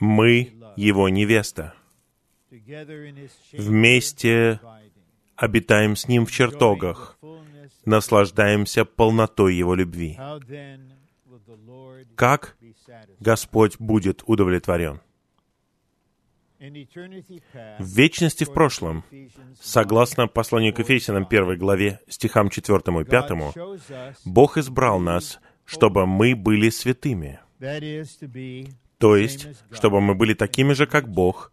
Мы Его невеста. Вместе обитаем с Ним в чертогах, наслаждаемся полнотой Его любви. Как Господь будет удовлетворен? В вечности в прошлом, согласно посланию к Ефесянам 1 главе, стихам 4 и 5, Бог избрал нас, чтобы мы были святыми. То есть, чтобы мы были такими же, как Бог,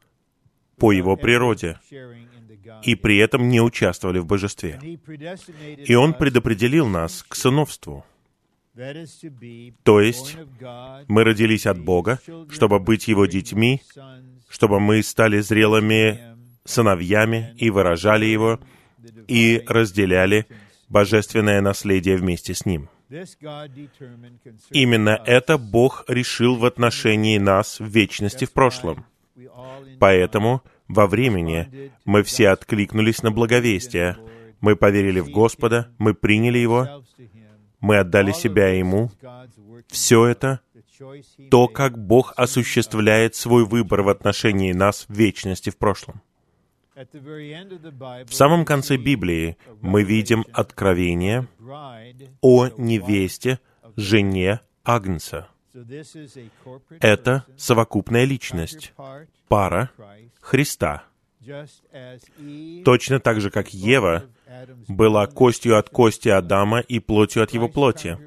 по Его природе, и при этом не участвовали в божестве. И Он предопределил нас к сыновству. То есть, мы родились от Бога, чтобы быть Его детьми, чтобы мы стали зрелыми сыновьями и выражали Его, и разделяли божественное наследие вместе с Ним. Именно это Бог решил в отношении нас в вечности в прошлом. Поэтому во времени мы все откликнулись на благовестие. Мы поверили в Господа, мы приняли Его, мы отдали себя Ему. Все это то, как Бог осуществляет свой выбор в отношении нас в вечности в прошлом. В самом конце Библии мы видим откровение о невесте, жене Агнца. Это совокупная личность, пара Христа. Точно так же, как Ева была костью от кости Адама и плотью от его плоти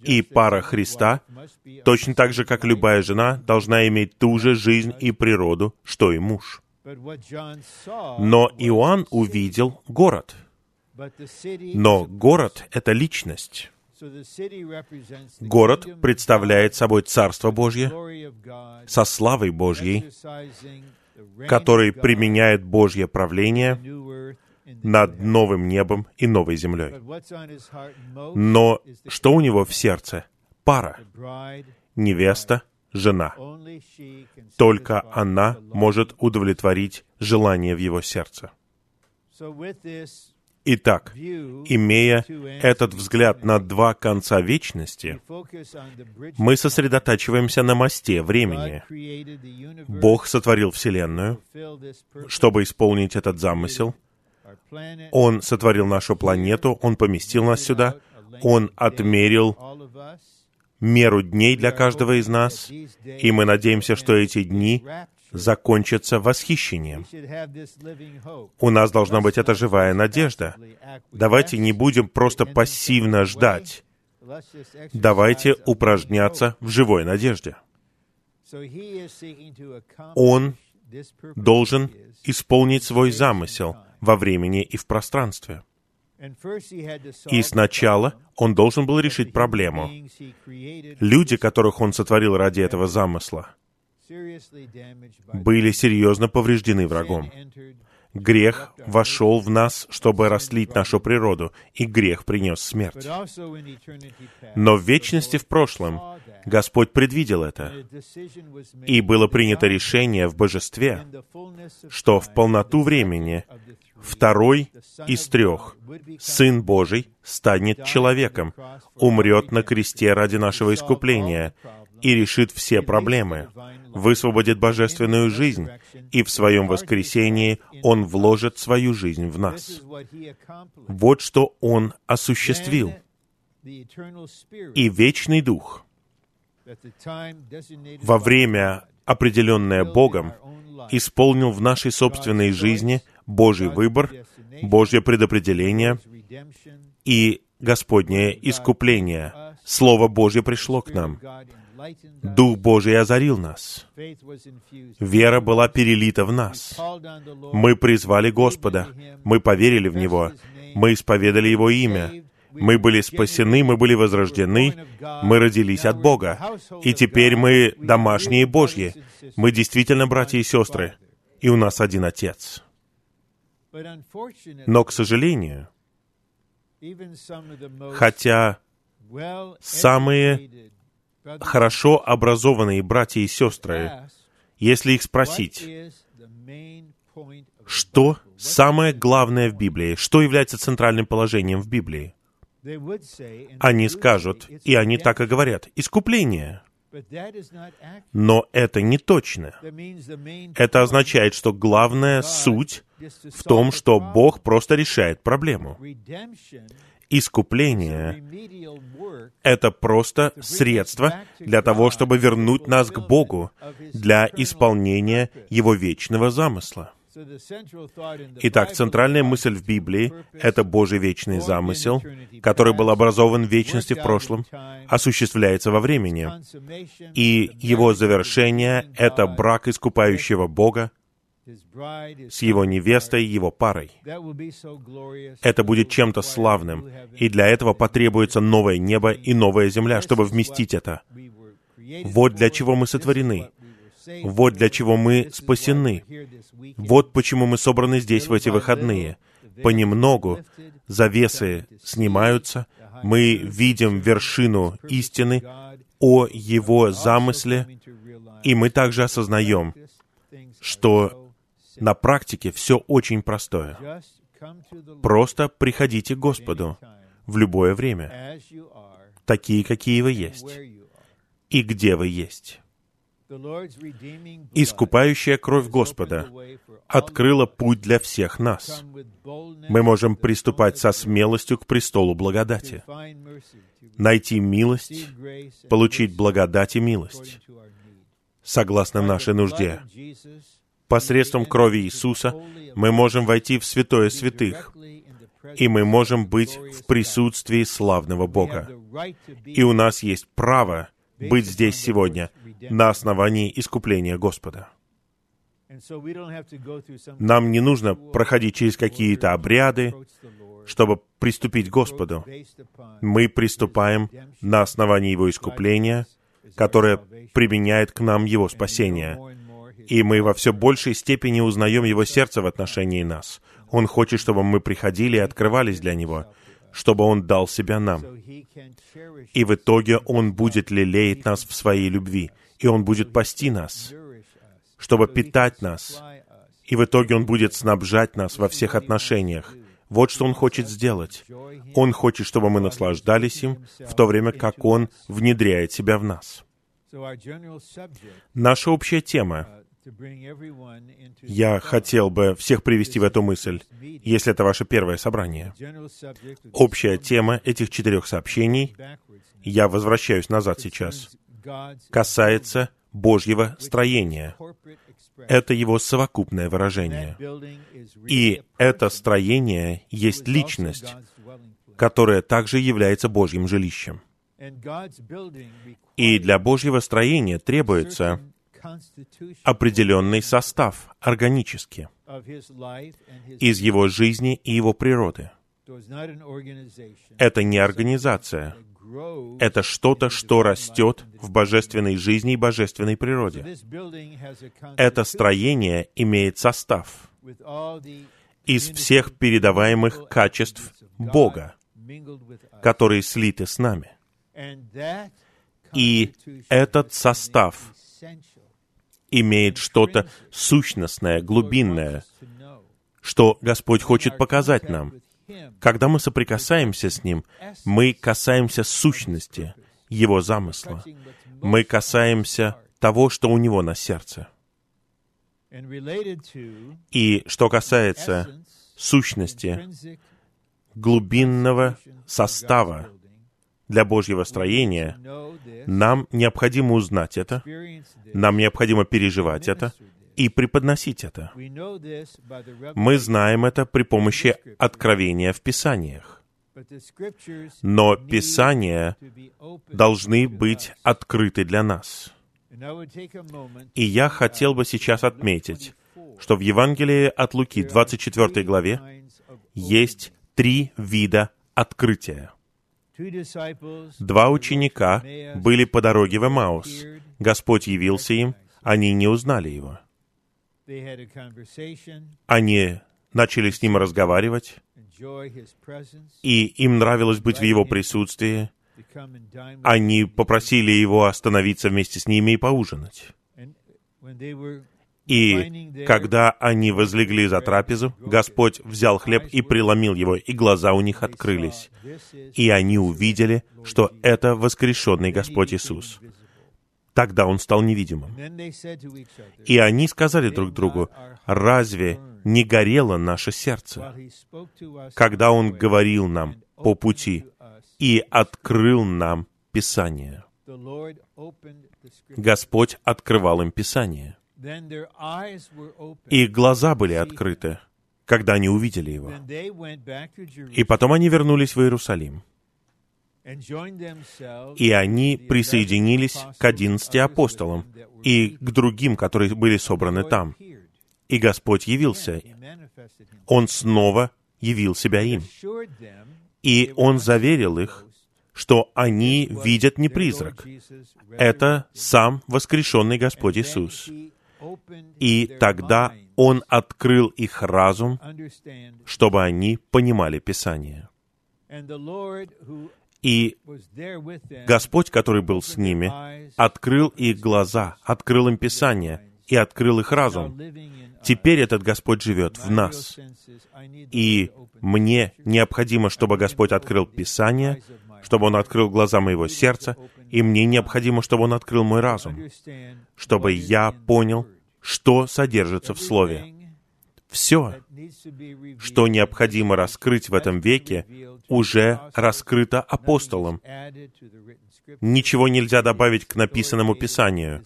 и пара Христа, точно так же, как любая жена, должна иметь ту же жизнь и природу, что и муж. Но Иоанн увидел город. Но город — это личность. Город представляет собой Царство Божье со славой Божьей, который применяет Божье правление над новым небом и новой землей. Но что у него в сердце? Пара. Невеста, жена. Только она может удовлетворить желание в его сердце. Итак, имея этот взгляд на два конца вечности, мы сосредотачиваемся на мосте времени. Бог сотворил Вселенную, чтобы исполнить этот замысел, он сотворил нашу планету, Он поместил нас сюда, Он отмерил меру дней для каждого из нас, и мы надеемся, что эти дни закончатся восхищением. У нас должна быть эта живая надежда. Давайте не будем просто пассивно ждать. Давайте упражняться в живой надежде. Он должен исполнить свой замысел во времени и в пространстве. И сначала он должен был решить проблему. Люди, которых он сотворил ради этого замысла, были серьезно повреждены врагом. Грех вошел в нас, чтобы растлить нашу природу, и грех принес смерть. Но в вечности в прошлом Господь предвидел это, и было принято решение в божестве, что в полноту времени второй из трех, Сын Божий, станет человеком, умрет на кресте ради нашего искупления и решит все проблемы, высвободит божественную жизнь, и в своем воскресении Он вложит свою жизнь в нас. Вот что Он осуществил. И вечный Дух во время, определенное Богом, исполнил в нашей собственной жизни Божий выбор, Божье предопределение и Господнее искупление. Слово Божье пришло к нам. Дух Божий озарил нас. Вера была перелита в нас. Мы призвали Господа. Мы поверили в Него. Мы исповедали Его имя. Мы были спасены, мы были возрождены, мы родились от Бога. И теперь мы домашние Божьи. Мы действительно братья и сестры. И у нас один Отец. Но, к сожалению, хотя самые хорошо образованные братья и сестры, если их спросить, что самое главное в Библии, что является центральным положением в Библии, они скажут, и они так и говорят, искупление. Но это не точно. Это означает, что главная суть в том, что Бог просто решает проблему. Искупление — это просто средство для того, чтобы вернуть нас к Богу для исполнения Его вечного замысла. Итак, центральная мысль в Библии — это Божий вечный замысел, который был образован в вечности в прошлом, осуществляется во времени. И его завершение — это брак искупающего Бога с его невестой, его парой. Это будет чем-то славным, и для этого потребуется новое небо и новая земля, чтобы вместить это. Вот для чего мы сотворены. Вот для чего мы спасены. Вот почему мы собраны здесь в эти выходные. Понемногу завесы снимаются, мы видим вершину истины о Его замысле, и мы также осознаем, что на практике все очень простое. Просто приходите к Господу в любое время, такие, какие вы есть, и где вы есть. Искупающая кровь Господа открыла путь для всех нас. Мы можем приступать со смелостью к престолу благодати, найти милость, получить благодать и милость, согласно нашей нужде. Посредством крови Иисуса мы можем войти в святое святых, и мы можем быть в присутствии славного Бога. И у нас есть право быть здесь сегодня на основании искупления Господа. Нам не нужно проходить через какие-то обряды, чтобы приступить к Господу. Мы приступаем на основании Его искупления, которое применяет к нам Его спасение. И мы во все большей степени узнаем Его сердце в отношении нас. Он хочет, чтобы мы приходили и открывались для Него — чтобы Он дал себя нам. И в итоге Он будет лелеять нас в своей любви, и Он будет пасти нас, чтобы питать нас, и в итоге Он будет снабжать нас во всех отношениях. Вот что Он хочет сделать. Он хочет, чтобы мы наслаждались им, в то время как Он внедряет себя в нас. Наша общая тема я хотел бы всех привести в эту мысль, если это ваше первое собрание. Общая тема этих четырех сообщений, я возвращаюсь назад сейчас, касается Божьего строения. Это его совокупное выражение. И это строение есть личность, которая также является Божьим жилищем. И для Божьего строения требуется определенный состав органически из его жизни и его природы. Это не организация. Это что-то, что растет в божественной жизни и божественной природе. Это строение имеет состав из всех передаваемых качеств Бога, которые слиты с нами. И этот состав имеет что-то сущностное, глубинное, что Господь хочет показать нам. Когда мы соприкасаемся с Ним, мы касаемся сущности Его замысла. Мы касаемся того, что у Него на сердце. И что касается сущности, глубинного состава для Божьего строения, нам необходимо узнать это, нам необходимо переживать это и преподносить это. Мы знаем это при помощи откровения в Писаниях. Но Писания должны быть открыты для нас. И я хотел бы сейчас отметить, что в Евангелии от Луки, 24 главе, есть три вида открытия. Два ученика были по дороге в Эмаус. Господь явился им, они не узнали его. Они начали с ним разговаривать, и им нравилось быть в его присутствии. Они попросили его остановиться вместе с ними и поужинать. И когда они возлегли за трапезу, Господь взял хлеб и преломил его, и глаза у них открылись. И они увидели, что это воскрешенный Господь Иисус. Тогда он стал невидимым. И они сказали друг другу, «Разве не горело наше сердце, когда он говорил нам по пути и открыл нам Писание?» Господь открывал им Писание. Их глаза были открыты, когда они увидели его. И потом они вернулись в Иерусалим. И они присоединились к одиннадцати апостолам и к другим, которые были собраны там. И Господь явился. Он снова явил себя им. И Он заверил их, что они видят не призрак. Это сам воскрешенный Господь Иисус. И тогда Он открыл их разум, чтобы они понимали Писание. И Господь, который был с ними, открыл их глаза, открыл им Писание и открыл их разум. Теперь этот Господь живет в нас. И мне необходимо, чтобы Господь открыл Писание, чтобы Он открыл глаза моего сердца, и мне необходимо, чтобы Он открыл мой разум, чтобы я понял, что содержится в Слове. Все, что необходимо раскрыть в этом веке, уже раскрыто апостолом. Ничего нельзя добавить к написанному Писанию.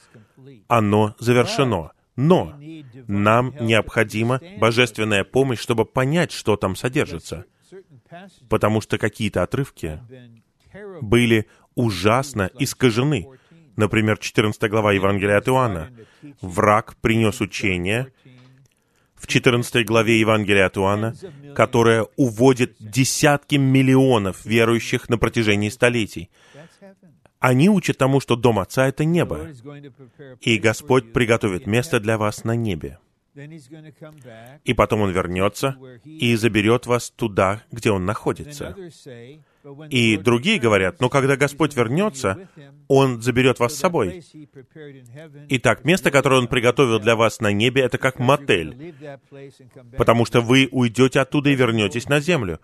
Оно завершено. Но нам необходима божественная помощь, чтобы понять, что там содержится. Потому что какие-то отрывки были ужасно искажены. Например, 14 глава Евангелия от Иоанна. Враг принес учение, в 14 главе Евангелия от Иоанна, которая уводит десятки миллионов верующих на протяжении столетий. Они учат тому, что дом Отца — это небо, и Господь приготовит место для вас на небе. И потом Он вернется и заберет вас туда, где Он находится. И другие говорят, но когда Господь вернется, Он заберет вас с собой. Итак, место, которое Он приготовил для вас на небе, это как мотель, потому что вы уйдете оттуда и вернетесь на землю.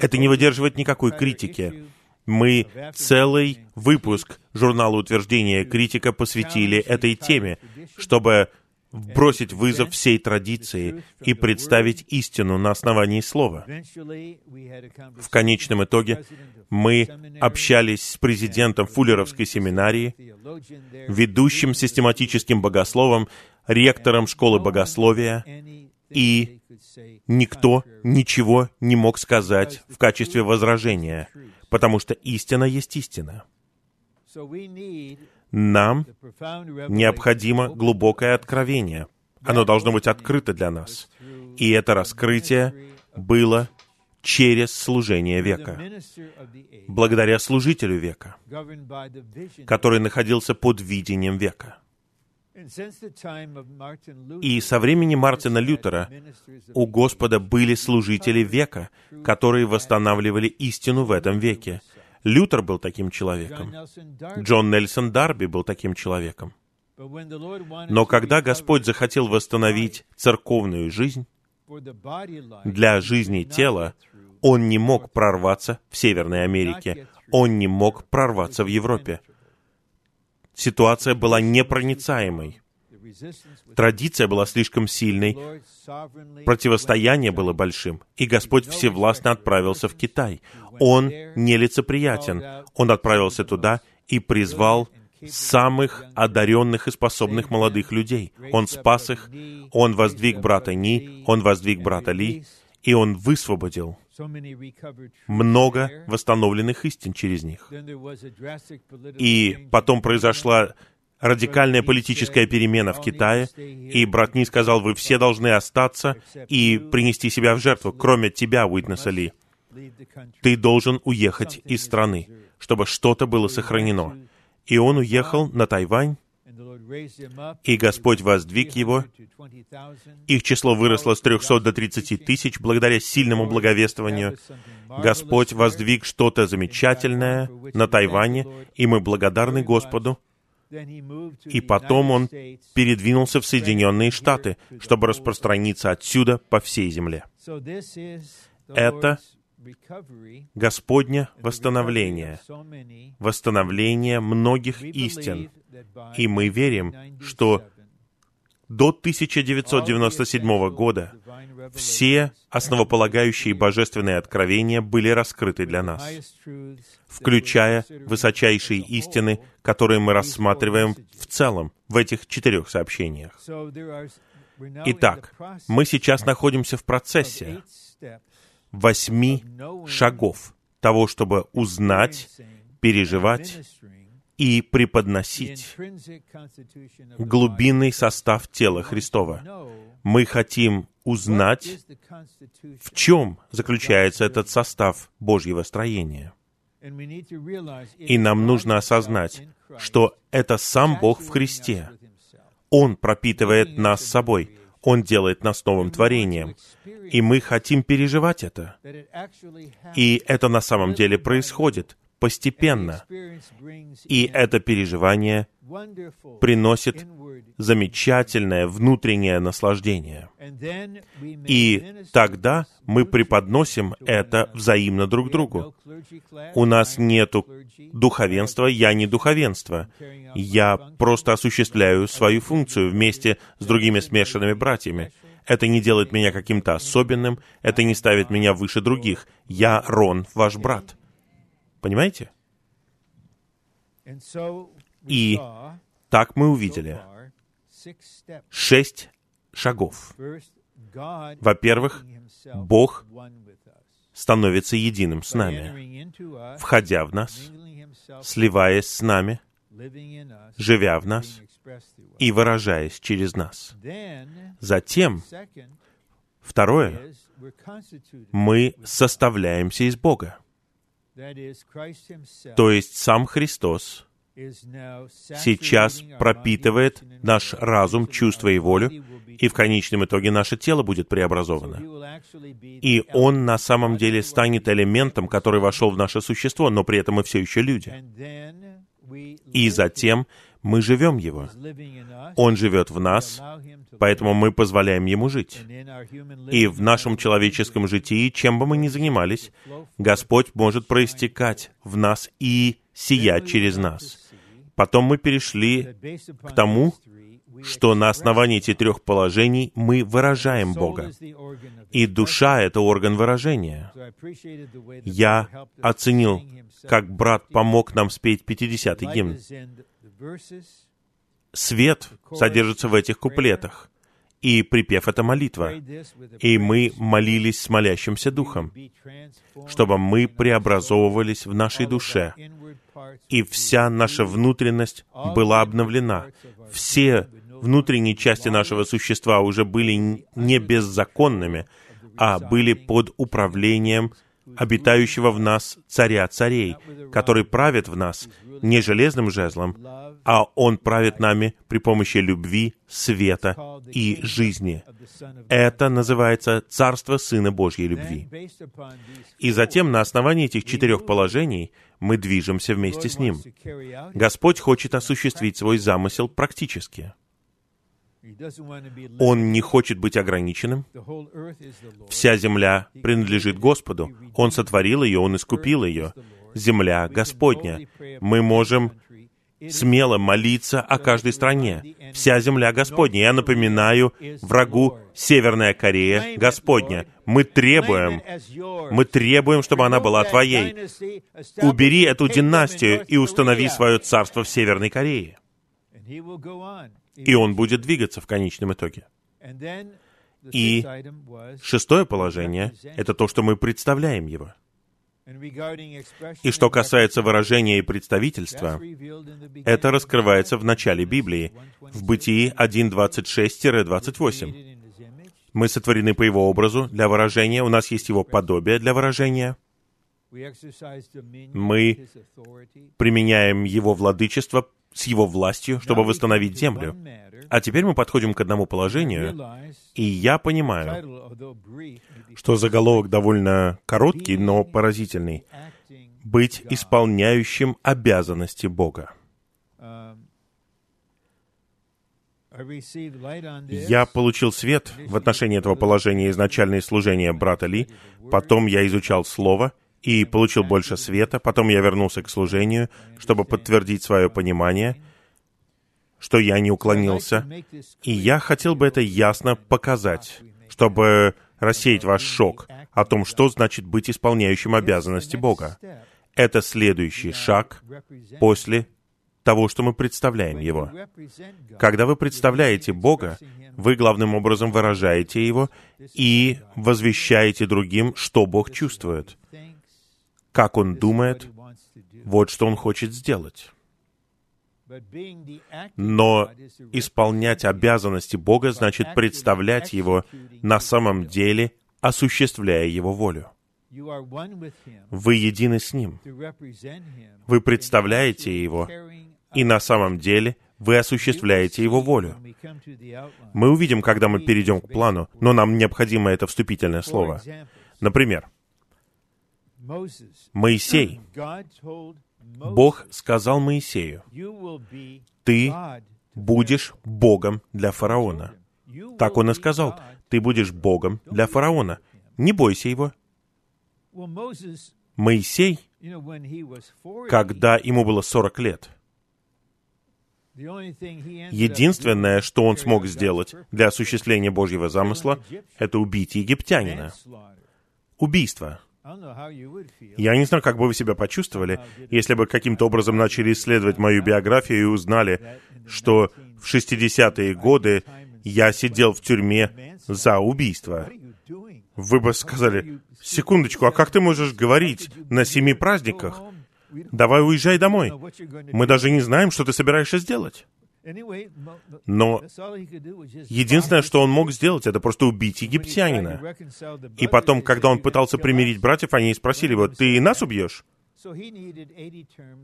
Это не выдерживает никакой критики. Мы целый выпуск журнала утверждения критика посвятили этой теме, чтобы бросить вызов всей традиции и представить истину на основании слова. В конечном итоге мы общались с президентом Фуллеровской семинарии, ведущим систематическим богословом, ректором школы богословия, и никто ничего не мог сказать в качестве возражения, потому что истина есть истина. Нам необходимо глубокое откровение. Оно должно быть открыто для нас. И это раскрытие было через служение века, благодаря служителю века, который находился под видением века. И со времени Мартина Лютера у Господа были служители века, которые восстанавливали истину в этом веке. Лютер был таким человеком. Джон Нельсон Дарби был таким человеком. Но когда Господь захотел восстановить церковную жизнь, для жизни тела, Он не мог прорваться в Северной Америке, Он не мог прорваться в Европе. Ситуация была непроницаемой. Традиция была слишком сильной, противостояние было большим, и Господь всевластно отправился в Китай. Он нелицеприятен. Он отправился туда и призвал самых одаренных и способных молодых людей. Он спас их, он воздвиг брата Ни, он воздвиг брата Ли, и он высвободил много восстановленных истин через них. И потом произошла радикальная политическая перемена в Китае, и брат Ни сказал, вы все должны остаться и принести себя в жертву, кроме тебя, Уитнеса Ли. Ты должен уехать из страны, чтобы что-то было сохранено. И он уехал на Тайвань, и Господь воздвиг его. Их число выросло с 300 до 30 тысяч благодаря сильному благовествованию. Господь воздвиг что-то замечательное на Тайване, и мы благодарны Господу. И потом он передвинулся в Соединенные Штаты, чтобы распространиться отсюда по всей земле. Это Господне восстановление, восстановление многих истин, И мы верим, что до 1997 года все основополагающие божественные откровения были раскрыты для нас, включая высочайшие истины, которые мы рассматриваем в целом в этих четырех сообщениях. Итак, мы сейчас находимся в процессе восьми шагов того, чтобы узнать, переживать и преподносить глубинный состав тела Христова. Мы хотим узнать, в чем заключается этот состав Божьего строения. И нам нужно осознать, что это сам Бог в Христе. Он пропитывает нас собой. Он делает нас новым творением. И мы хотим переживать это. И это на самом деле происходит постепенно. И это переживание приносит замечательное внутреннее наслаждение. И тогда мы преподносим это взаимно друг другу. У нас нету духовенства, я не духовенство. Я просто осуществляю свою функцию вместе с другими смешанными братьями. Это не делает меня каким-то особенным, это не ставит меня выше других. Я Рон, ваш брат. Понимаете? И так мы увидели шесть шагов. Во-первых, Бог становится единым с нами, входя в нас, сливаясь с нами, живя в нас и выражаясь через нас. Затем, второе, мы составляемся из Бога. То есть сам Христос сейчас пропитывает наш разум, чувство и волю, и в конечном итоге наше тело будет преобразовано. И Он на самом деле станет элементом, который вошел в наше существо, но при этом мы все еще люди. И затем мы живем Его. Он живет в нас, поэтому мы позволяем Ему жить. И в нашем человеческом житии, чем бы мы ни занимались, Господь может проистекать в нас и сиять через нас. Потом мы перешли к тому, что на основании этих трех положений мы выражаем Бога. И душа — это орган выражения. Я оценил, как брат помог нам спеть 50-й гимн. Свет содержится в этих куплетах. И припев — это молитва. И мы молились с молящимся духом, чтобы мы преобразовывались в нашей душе, и вся наша внутренность была обновлена. Все внутренние части нашего существа уже были не беззаконными, а были под управлением обитающего в нас царя царей, который правит в нас не железным жезлом, а Он правит нами при помощи любви, света и жизни. Это называется Царство Сына Божьей любви. И затем на основании этих четырех положений мы движемся вместе с Ним. Господь хочет осуществить свой замысел практически. Он не хочет быть ограниченным. Вся земля принадлежит Господу. Он сотворил ее, Он искупил ее. Земля Господня. Мы можем смело молиться о каждой стране. Вся земля Господня. Я напоминаю врагу Северная Корея Господня. Мы требуем, мы требуем, чтобы она была твоей. Убери эту династию и установи свое царство в Северной Корее и он будет двигаться в конечном итоге. И шестое положение — это то, что мы представляем его. И что касается выражения и представительства, это раскрывается в начале Библии, в Бытии 1.26-28. Мы сотворены по Его образу для выражения, у нас есть Его подобие для выражения. Мы применяем Его владычество с его властью, чтобы восстановить землю. А теперь мы подходим к одному положению, и я понимаю, что заголовок довольно короткий, но поразительный. Быть исполняющим обязанности Бога. Я получил свет в отношении этого положения из начального служения брата Ли, потом я изучал Слово, и получил больше света. Потом я вернулся к служению, чтобы подтвердить свое понимание. что я не уклонился, и я хотел бы это ясно показать, чтобы рассеять ваш шок о том, что значит быть исполняющим обязанности Бога. Это следующий шаг после того, что мы представляем Его. Когда вы представляете Бога, вы главным образом выражаете Его и возвещаете другим, что Бог чувствует, как Он думает, вот что Он хочет сделать. Но исполнять обязанности Бога значит представлять Его на самом деле, осуществляя Его волю. Вы едины с Ним. Вы представляете Его, и на самом деле вы осуществляете Его волю. Мы увидим, когда мы перейдем к плану, но нам необходимо это вступительное слово. Например, Моисей. Бог сказал Моисею, «Ты будешь Богом для фараона». Так он и сказал, «Ты будешь Богом для фараона. Не бойся его». Моисей, когда ему было 40 лет, Единственное, что он смог сделать для осуществления Божьего замысла, это убить египтянина. Убийство. Я не знаю, как бы вы себя почувствовали, если бы каким-то образом начали исследовать мою биографию и узнали, что в 60-е годы я сидел в тюрьме за убийство. Вы бы сказали, секундочку, а как ты можешь говорить на семи праздниках? Давай уезжай домой. Мы даже не знаем, что ты собираешься сделать. Но единственное, что он мог сделать, это просто убить египтянина. И потом, когда он пытался примирить братьев, они спросили его, «Ты и нас убьешь?»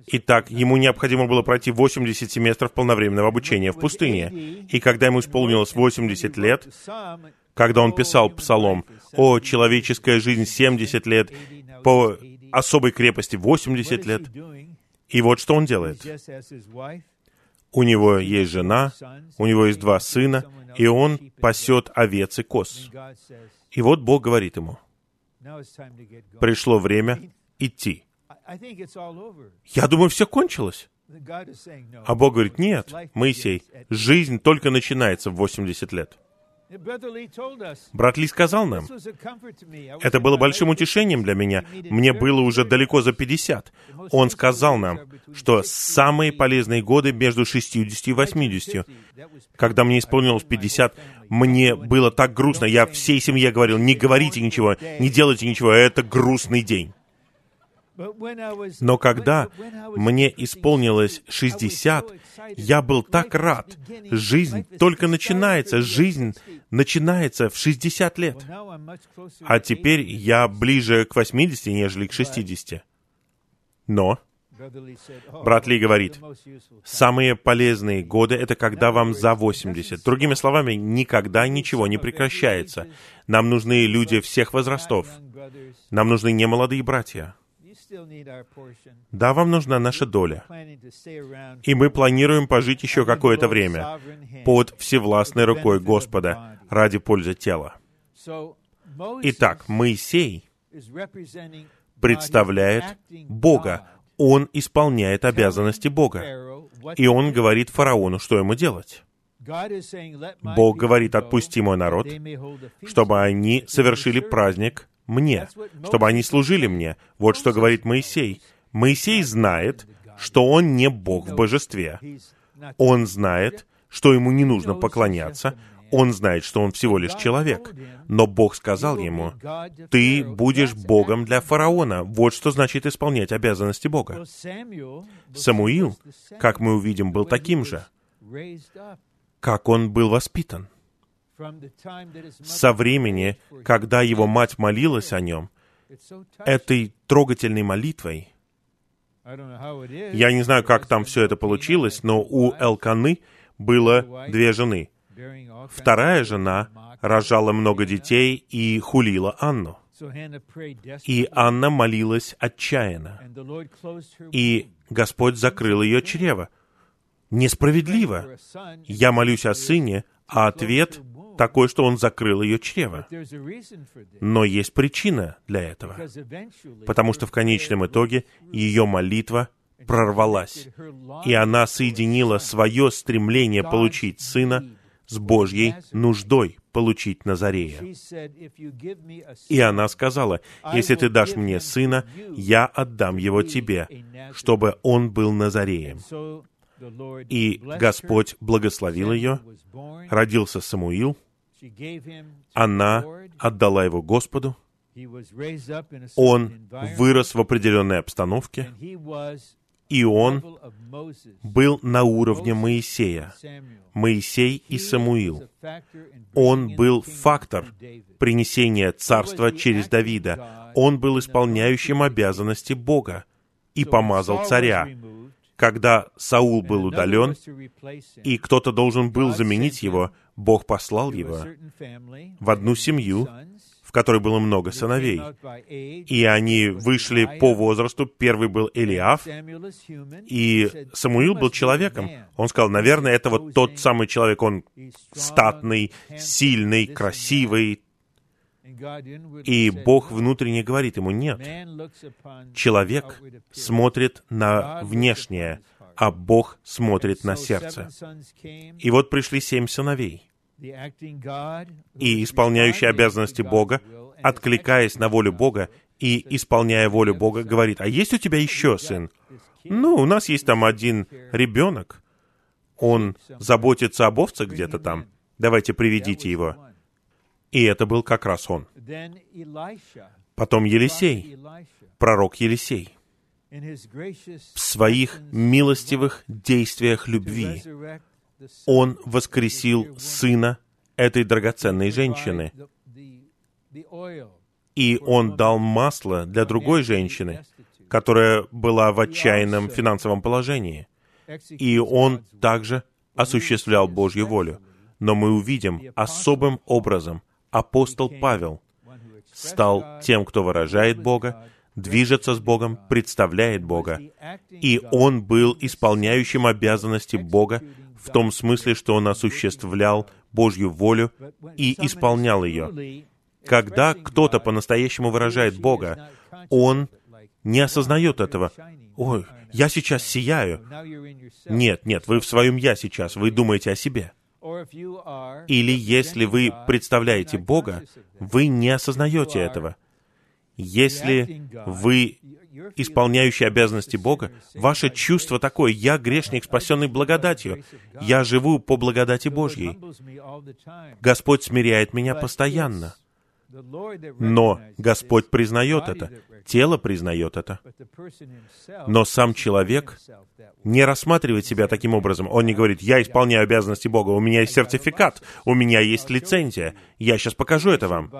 Итак, ему необходимо было пройти 80 семестров полновременного обучения в пустыне. И когда ему исполнилось 80 лет, когда он писал псалом «О, человеческая жизнь 70 лет, по особой крепости 80 лет», и вот что он делает у него есть жена, у него есть два сына, и он пасет овец и коз. И вот Бог говорит ему, пришло время идти. Я думаю, все кончилось. А Бог говорит, нет, Моисей, жизнь только начинается в 80 лет. Брат Ли сказал нам, это было большим утешением для меня. Мне было уже далеко за 50. Он сказал нам, что самые полезные годы между 60 и 80. Когда мне исполнилось 50, мне было так грустно. Я всей семье говорил, не говорите ничего, не делайте ничего, это грустный день. Но когда мне исполнилось 60, я был так рад. Жизнь только начинается, жизнь начинается в 60 лет. А теперь я ближе к 80, нежели к 60. Но, брат Ли говорит, самые полезные годы — это когда вам за 80. Другими словами, никогда ничего не прекращается. Нам нужны люди всех возрастов. Нам нужны немолодые братья. Да, вам нужна наша доля. И мы планируем пожить еще какое-то время под всевластной рукой Господа ради пользы тела. Итак, Моисей представляет Бога. Он исполняет обязанности Бога. И он говорит фараону, что ему делать. Бог говорит, отпусти мой народ, чтобы они совершили праздник мне, чтобы они служили мне. Вот что говорит Моисей. Моисей знает, что он не Бог в божестве. Он знает, что ему не нужно поклоняться. Он знает, что он всего лишь человек. Но Бог сказал ему, «Ты будешь Богом для фараона». Вот что значит исполнять обязанности Бога. Самуил, как мы увидим, был таким же. Как он был воспитан со времени, когда его мать молилась о нем, этой трогательной молитвой. Я не знаю, как там все это получилось, но у Элканы было две жены. Вторая жена рожала много детей и хулила Анну. И Анна молилась отчаянно. И Господь закрыл ее чрево. Несправедливо. Я молюсь о сыне, а ответ такой, что он закрыл ее чрево. Но есть причина для этого. Потому что в конечном итоге ее молитва прорвалась, и она соединила свое стремление получить сына с Божьей нуждой получить Назарея. И она сказала, «Если ты дашь мне сына, я отдам его тебе, чтобы он был Назареем». И Господь благословил ее, родился Самуил, она отдала его Господу, он вырос в определенной обстановке, и он был на уровне Моисея. Моисей и Самуил. Он был фактор принесения царства через Давида. Он был исполняющим обязанности Бога и помазал царя. Когда Саул был удален, и кто-то должен был заменить его, Бог послал его в одну семью, в которой было много сыновей. И они вышли по возрасту. Первый был Элиаф, и Самуил был человеком. Он сказал, наверное, это вот тот самый человек, он статный, сильный, красивый. И Бог внутренне говорит ему, нет. Человек смотрит на внешнее, а Бог смотрит на сердце. И вот пришли семь сыновей и исполняющий обязанности Бога, откликаясь на волю Бога и исполняя волю Бога, говорит, «А есть у тебя еще сын?» «Ну, у нас есть там один ребенок. Он заботится об овцах где-то там. Давайте приведите его». И это был как раз он. Потом Елисей, пророк Елисей, в своих милостивых действиях любви он воскресил сына этой драгоценной женщины. И он дал масло для другой женщины, которая была в отчаянном финансовом положении. И он также осуществлял Божью волю. Но мы увидим особым образом апостол Павел стал тем, кто выражает Бога, движется с Богом, представляет Бога. И он был исполняющим обязанности Бога в том смысле, что он осуществлял Божью волю и исполнял ее. Когда кто-то по-настоящему выражает Бога, он не осознает этого. «Ой, я сейчас сияю». Нет, нет, вы в своем «я» сейчас, вы думаете о себе. Или если вы представляете Бога, вы не осознаете этого. Если вы исполняющий обязанности Бога, ваше чувство такое, я грешник, спасенный благодатью, я живу по благодати Божьей. Господь смиряет меня постоянно. Но Господь признает это, тело признает это. Но сам человек не рассматривает себя таким образом. Он не говорит, я исполняю обязанности Бога, у меня есть сертификат, у меня есть лицензия, я сейчас покажу это вам.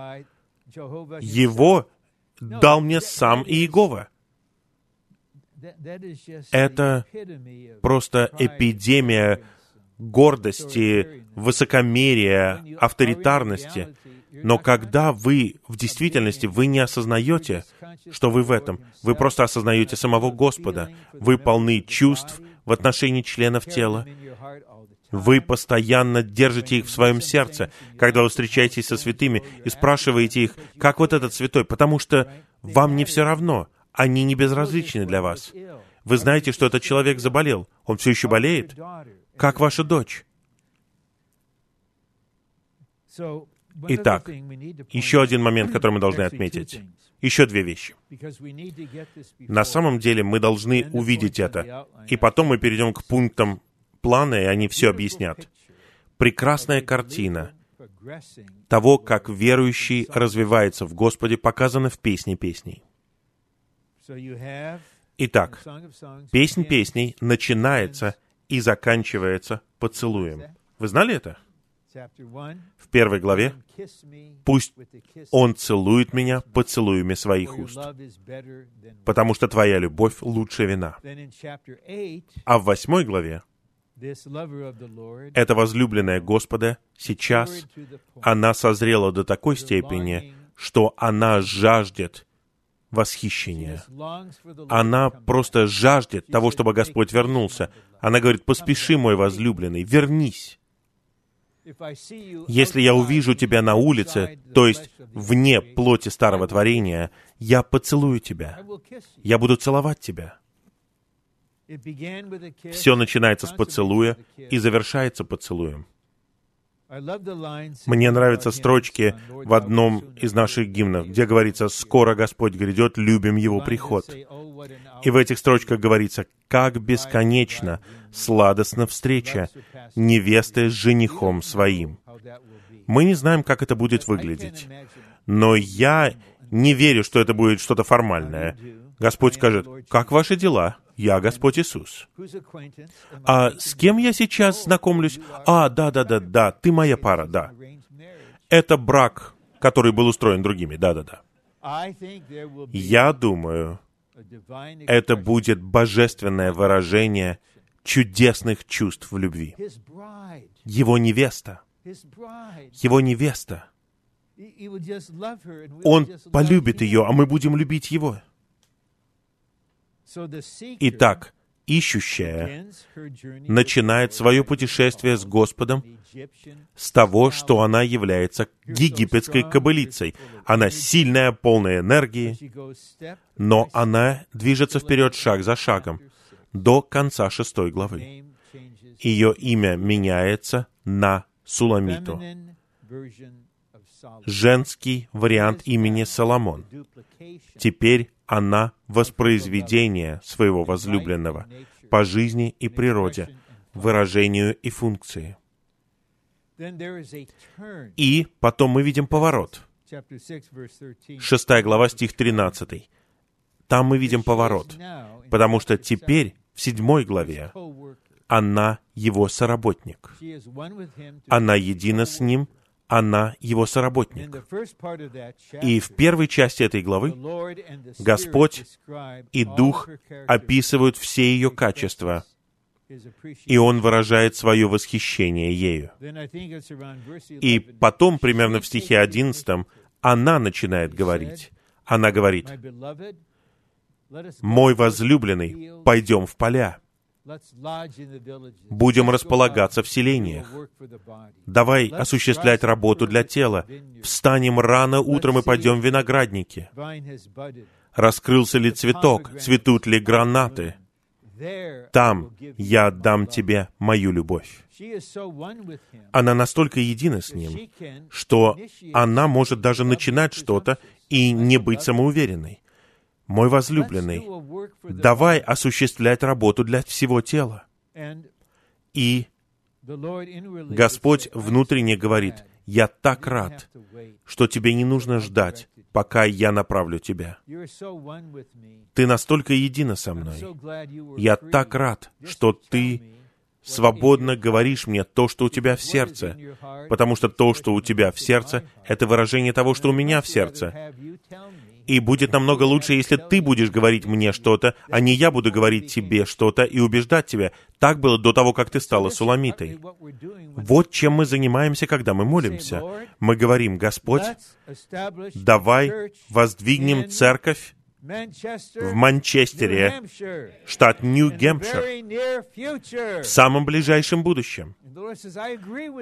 Его дал мне сам Иегова. Это просто эпидемия гордости, высокомерия, авторитарности. Но когда вы в действительности, вы не осознаете, что вы в этом, вы просто осознаете самого Господа, вы полны чувств в отношении членов тела, вы постоянно держите их в своем сердце, когда вы встречаетесь со святыми и спрашиваете их, как вот этот святой, потому что вам не все равно, они не безразличны для вас. Вы знаете, что этот человек заболел. Он все еще болеет? Как ваша дочь? Итак, еще один момент, который мы должны отметить. Еще две вещи. На самом деле мы должны увидеть это, и потом мы перейдем к пунктам плана, и они все объяснят. Прекрасная картина того, как верующий развивается в Господе, показана в «Песне песней». Итак, «Песнь песней» начинается и заканчивается поцелуем. Вы знали это? В первой главе «Пусть Он целует меня поцелуями своих уст, потому что Твоя любовь лучше вина». А в восьмой главе эта возлюбленная Господа сейчас, она созрела до такой степени, что она жаждет восхищения. Она просто жаждет того, чтобы Господь вернулся. Она говорит, поспеши, мой возлюбленный, вернись. Если я увижу тебя на улице, то есть вне плоти старого творения, я поцелую тебя. Я буду целовать тебя. Все начинается с поцелуя и завершается поцелуем. Мне нравятся строчки в одном из наших гимнов, где говорится «Скоро Господь грядет, любим Его приход». И в этих строчках говорится «Как бесконечно, сладостна встреча невесты с женихом своим». Мы не знаем, как это будет выглядеть. Но я не верю, что это будет что-то формальное. Господь скажет, «Как ваши дела?» Я Господь Иисус. А с кем я сейчас знакомлюсь? А, да-да-да-да, ты моя пара, да. Это брак, который был устроен другими, да-да-да. Я думаю, это будет божественное выражение чудесных чувств в любви. Его невеста. Его невеста. Он полюбит ее, а мы будем любить его. Итак, ищущая начинает свое путешествие с Господом с того, что она является египетской кобылицей. Она сильная, полная энергии, но она движется вперед шаг за шагом до конца шестой главы. Ее имя меняется на Суламиту. Женский вариант имени Соломон. Теперь она воспроизведение своего возлюбленного по жизни и природе, выражению и функции. И потом мы видим поворот. Шестая глава, стих 13. Там мы видим поворот, потому что теперь, в седьмой главе, она его соработник. Она едина с ним она его соработник. И в первой части этой главы Господь и Дух описывают все ее качества, и Он выражает свое восхищение ею. И потом, примерно в стихе 11, она начинает говорить. Она говорит, «Мой возлюбленный, пойдем в поля». Будем располагаться в селениях. Давай осуществлять работу для тела. Встанем рано утром и пойдем в виноградники. Раскрылся ли цветок, цветут ли гранаты? Там я отдам тебе мою любовь. Она настолько едина с ним, что она может даже начинать что-то и не быть самоуверенной мой возлюбленный, давай осуществлять работу для всего тела. И Господь внутренне говорит, я так рад, что тебе не нужно ждать, пока я направлю тебя. Ты настолько едина со мной. Я так рад, что ты свободно говоришь мне то, что у тебя в сердце, потому что то, что у тебя в сердце, это выражение того, что у меня в сердце. И будет намного лучше, если ты будешь говорить мне что-то, а не я буду говорить тебе что-то и убеждать тебя. Так было до того, как ты стала суламитой. Вот чем мы занимаемся, когда мы молимся. Мы говорим, Господь, давай воздвигнем церковь в Манчестере, штат Нью-Гемпшир, в самом ближайшем будущем.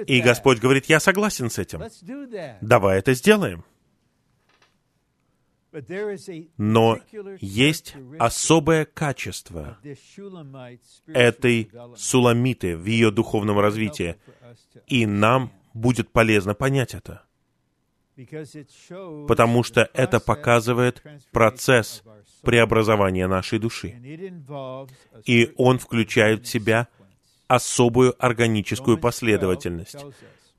И Господь говорит, я согласен с этим. Давай это сделаем. Но есть особое качество этой суламиты в ее духовном развитии, и нам будет полезно понять это, потому что это показывает процесс преобразования нашей души, и он включает в себя особую органическую последовательность.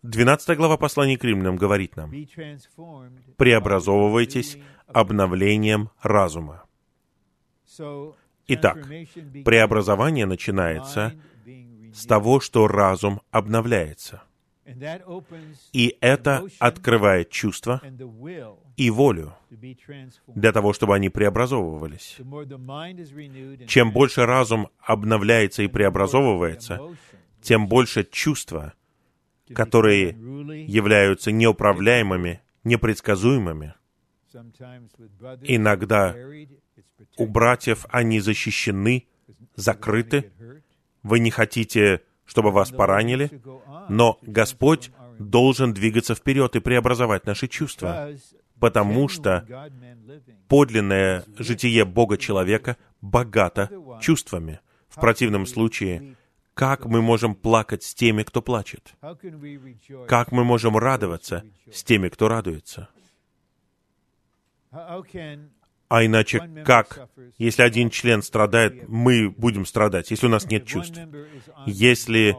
12 глава послания к римлянам говорит нам, «Преобразовывайтесь обновлением разума». Итак, преобразование начинается с того, что разум обновляется. И это открывает чувства и волю для того, чтобы они преобразовывались. Чем больше разум обновляется и преобразовывается, тем больше чувства которые являются неуправляемыми, непредсказуемыми. Иногда у братьев они защищены, закрыты. Вы не хотите, чтобы вас поранили, но Господь должен двигаться вперед и преобразовать наши чувства, потому что подлинное житие Бога-человека богато чувствами. В противном случае, как мы можем плакать с теми, кто плачет? Как мы можем радоваться с теми, кто радуется? А иначе как? Если один член страдает, мы будем страдать, если у нас нет чувств. Если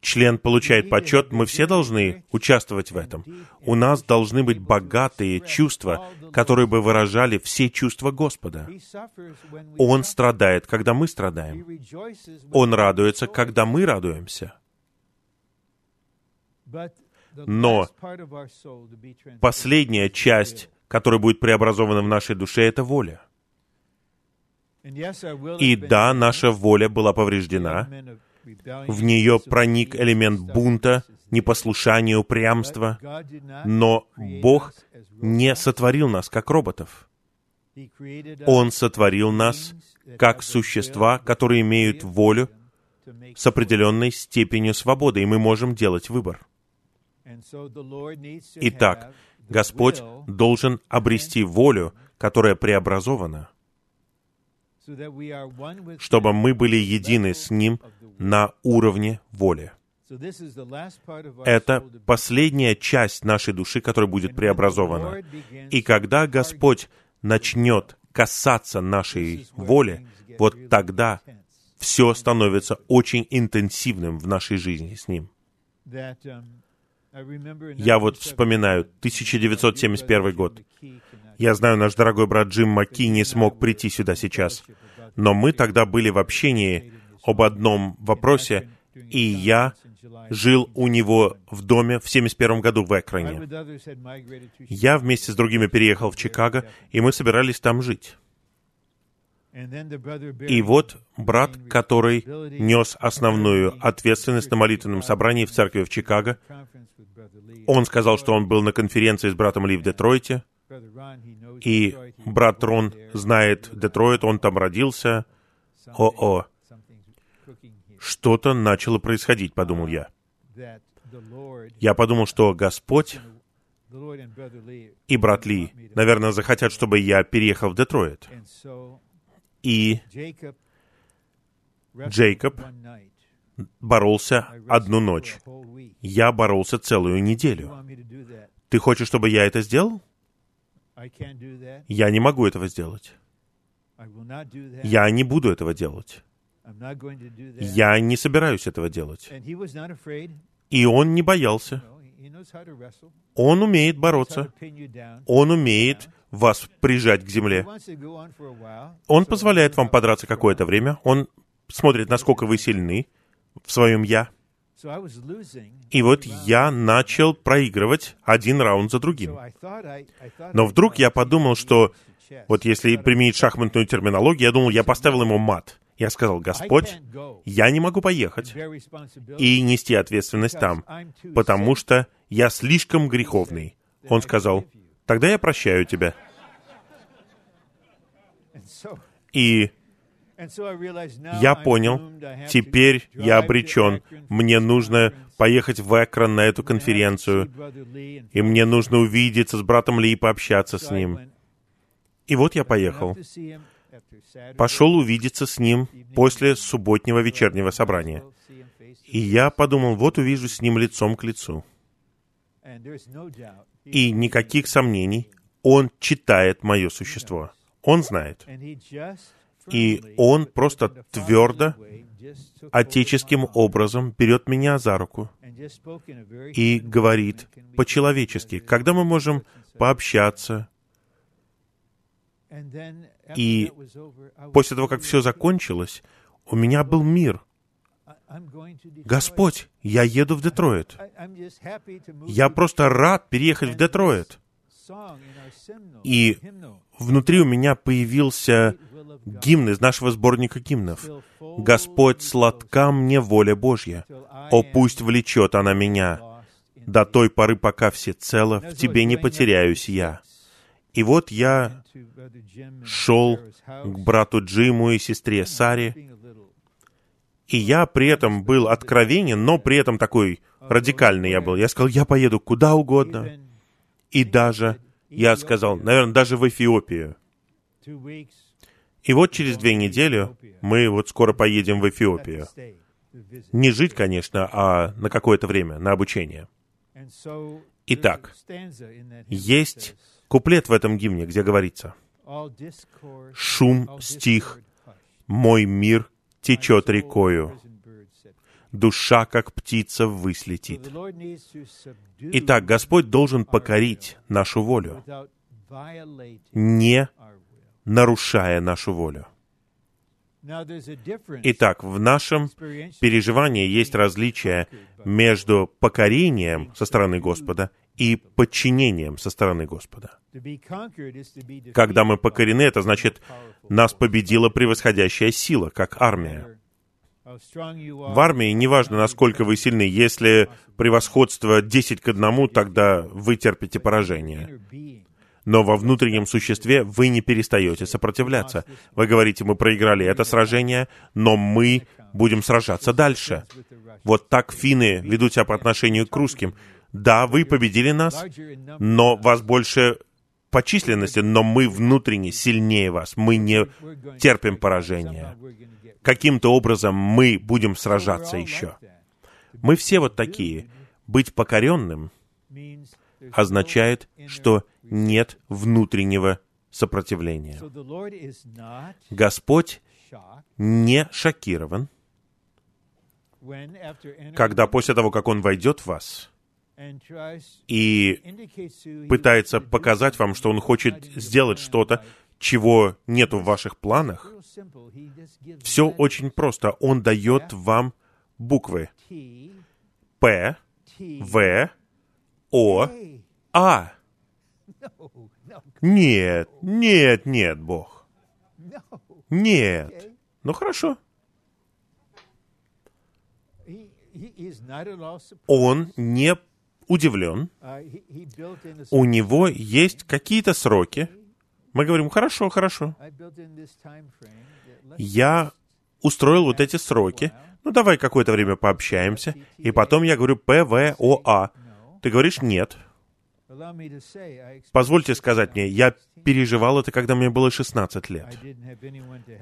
член получает почет, мы все должны участвовать в этом. У нас должны быть богатые чувства, которые бы выражали все чувства Господа. Он страдает, когда мы страдаем. Он радуется, когда мы радуемся. Но последняя часть, которая будет преобразована в нашей душе, это воля. И да, наша воля была повреждена, в нее проник элемент бунта, непослушания, упрямства, но Бог не сотворил нас как роботов. Он сотворил нас как существа, которые имеют волю с определенной степенью свободы, и мы можем делать выбор. Итак, Господь должен обрести волю, которая преобразована, чтобы мы были едины с Ним на уровне воли. Это последняя часть нашей души, которая будет преобразована. И когда Господь начнет касаться нашей воли, вот тогда все становится очень интенсивным в нашей жизни с Ним. Я вот вспоминаю 1971 год. Я знаю, наш дорогой брат Джим Маки не смог прийти сюда сейчас, но мы тогда были в общении об одном вопросе, и я жил у него в доме в 71 году в Экране. Я вместе с другими переехал в Чикаго, и мы собирались там жить. И вот брат, который нес основную ответственность на молитвенном собрании в церкви в Чикаго, он сказал, что он был на конференции с братом Ли в Детройте, и брат Рон знает Детройт, он там родился. О-о, что-то начало происходить, подумал я. Я подумал, что Господь и брат Ли, наверное, захотят, чтобы я переехал в Детройт. И Джейкоб боролся одну ночь. Я боролся целую неделю. Ты хочешь, чтобы я это сделал? Я не могу этого сделать. Я не буду этого делать. Я не собираюсь этого делать. И он не боялся. Он умеет бороться. Он умеет вас прижать к земле. Он позволяет вам подраться какое-то время. Он смотрит, насколько вы сильны в своем «я». И вот я начал проигрывать один раунд за другим. Но вдруг я подумал, что вот если применить шахматную терминологию, я думал, я поставил ему мат. Я сказал, Господь, я не могу поехать и нести ответственность там, потому что я слишком греховный. Он сказал, тогда я прощаю тебя. И я понял, теперь я обречен. Мне нужно поехать в Экран на эту конференцию, и мне нужно увидеться с братом Ли и пообщаться с ним. И вот я поехал. Пошел увидеться с ним после субботнего вечернего собрания. И я подумал, вот увижу с ним лицом к лицу. И никаких сомнений, он читает мое существо. Он знает. И он просто твердо, отеческим образом берет меня за руку и говорит по-человечески, когда мы можем пообщаться. И после того, как все закончилось, у меня был мир. Господь, я еду в Детройт. Я просто рад переехать в Детройт. И внутри у меня появился гимн из нашего сборника гимнов. «Господь, сладка мне воля Божья, о пусть влечет она меня, до той поры, пока всецело в Тебе не потеряюсь я». И вот я шел к брату Джиму и сестре Саре, и я при этом был откровенен, но при этом такой радикальный я был. Я сказал, я поеду куда угодно. И даже, я сказал, наверное, даже в Эфиопию. И вот через две недели мы вот скоро поедем в Эфиопию. Не жить, конечно, а на какое-то время, на обучение. Итак, есть куплет в этом гимне, где говорится «Шум стих, мой мир течет рекою, душа, как птица, ввысь летит». Итак, Господь должен покорить нашу волю, не нарушая нашу волю. Итак, в нашем переживании есть различие между покорением со стороны Господа и подчинением со стороны Господа. Когда мы покорены, это значит, нас победила превосходящая сила, как армия. В армии неважно, насколько вы сильны, если превосходство 10 к 1, тогда вы терпите поражение но во внутреннем существе вы не перестаете сопротивляться. Вы говорите, мы проиграли это сражение, но мы будем сражаться дальше. Вот так финны ведут себя по отношению к русским. Да, вы победили нас, но вас больше по численности, но мы внутренне сильнее вас. Мы не терпим поражения. Каким-то образом мы будем сражаться еще. Мы все вот такие. Быть покоренным означает, что нет внутреннего сопротивления. Господь не шокирован, когда после того, как Он войдет в вас и пытается показать вам, что Он хочет сделать что-то, чего нет в ваших планах, все очень просто. Он дает вам буквы П, В, О, А. Нет, нет, нет, Бог. Нет. Ну хорошо. Он не удивлен. У него есть какие-то сроки. Мы говорим, хорошо, хорошо. Я устроил вот эти сроки. Ну, давай какое-то время пообщаемся. И потом я говорю ПВОА. Ты говоришь нет. Позвольте сказать мне, я переживал это, когда мне было 16 лет.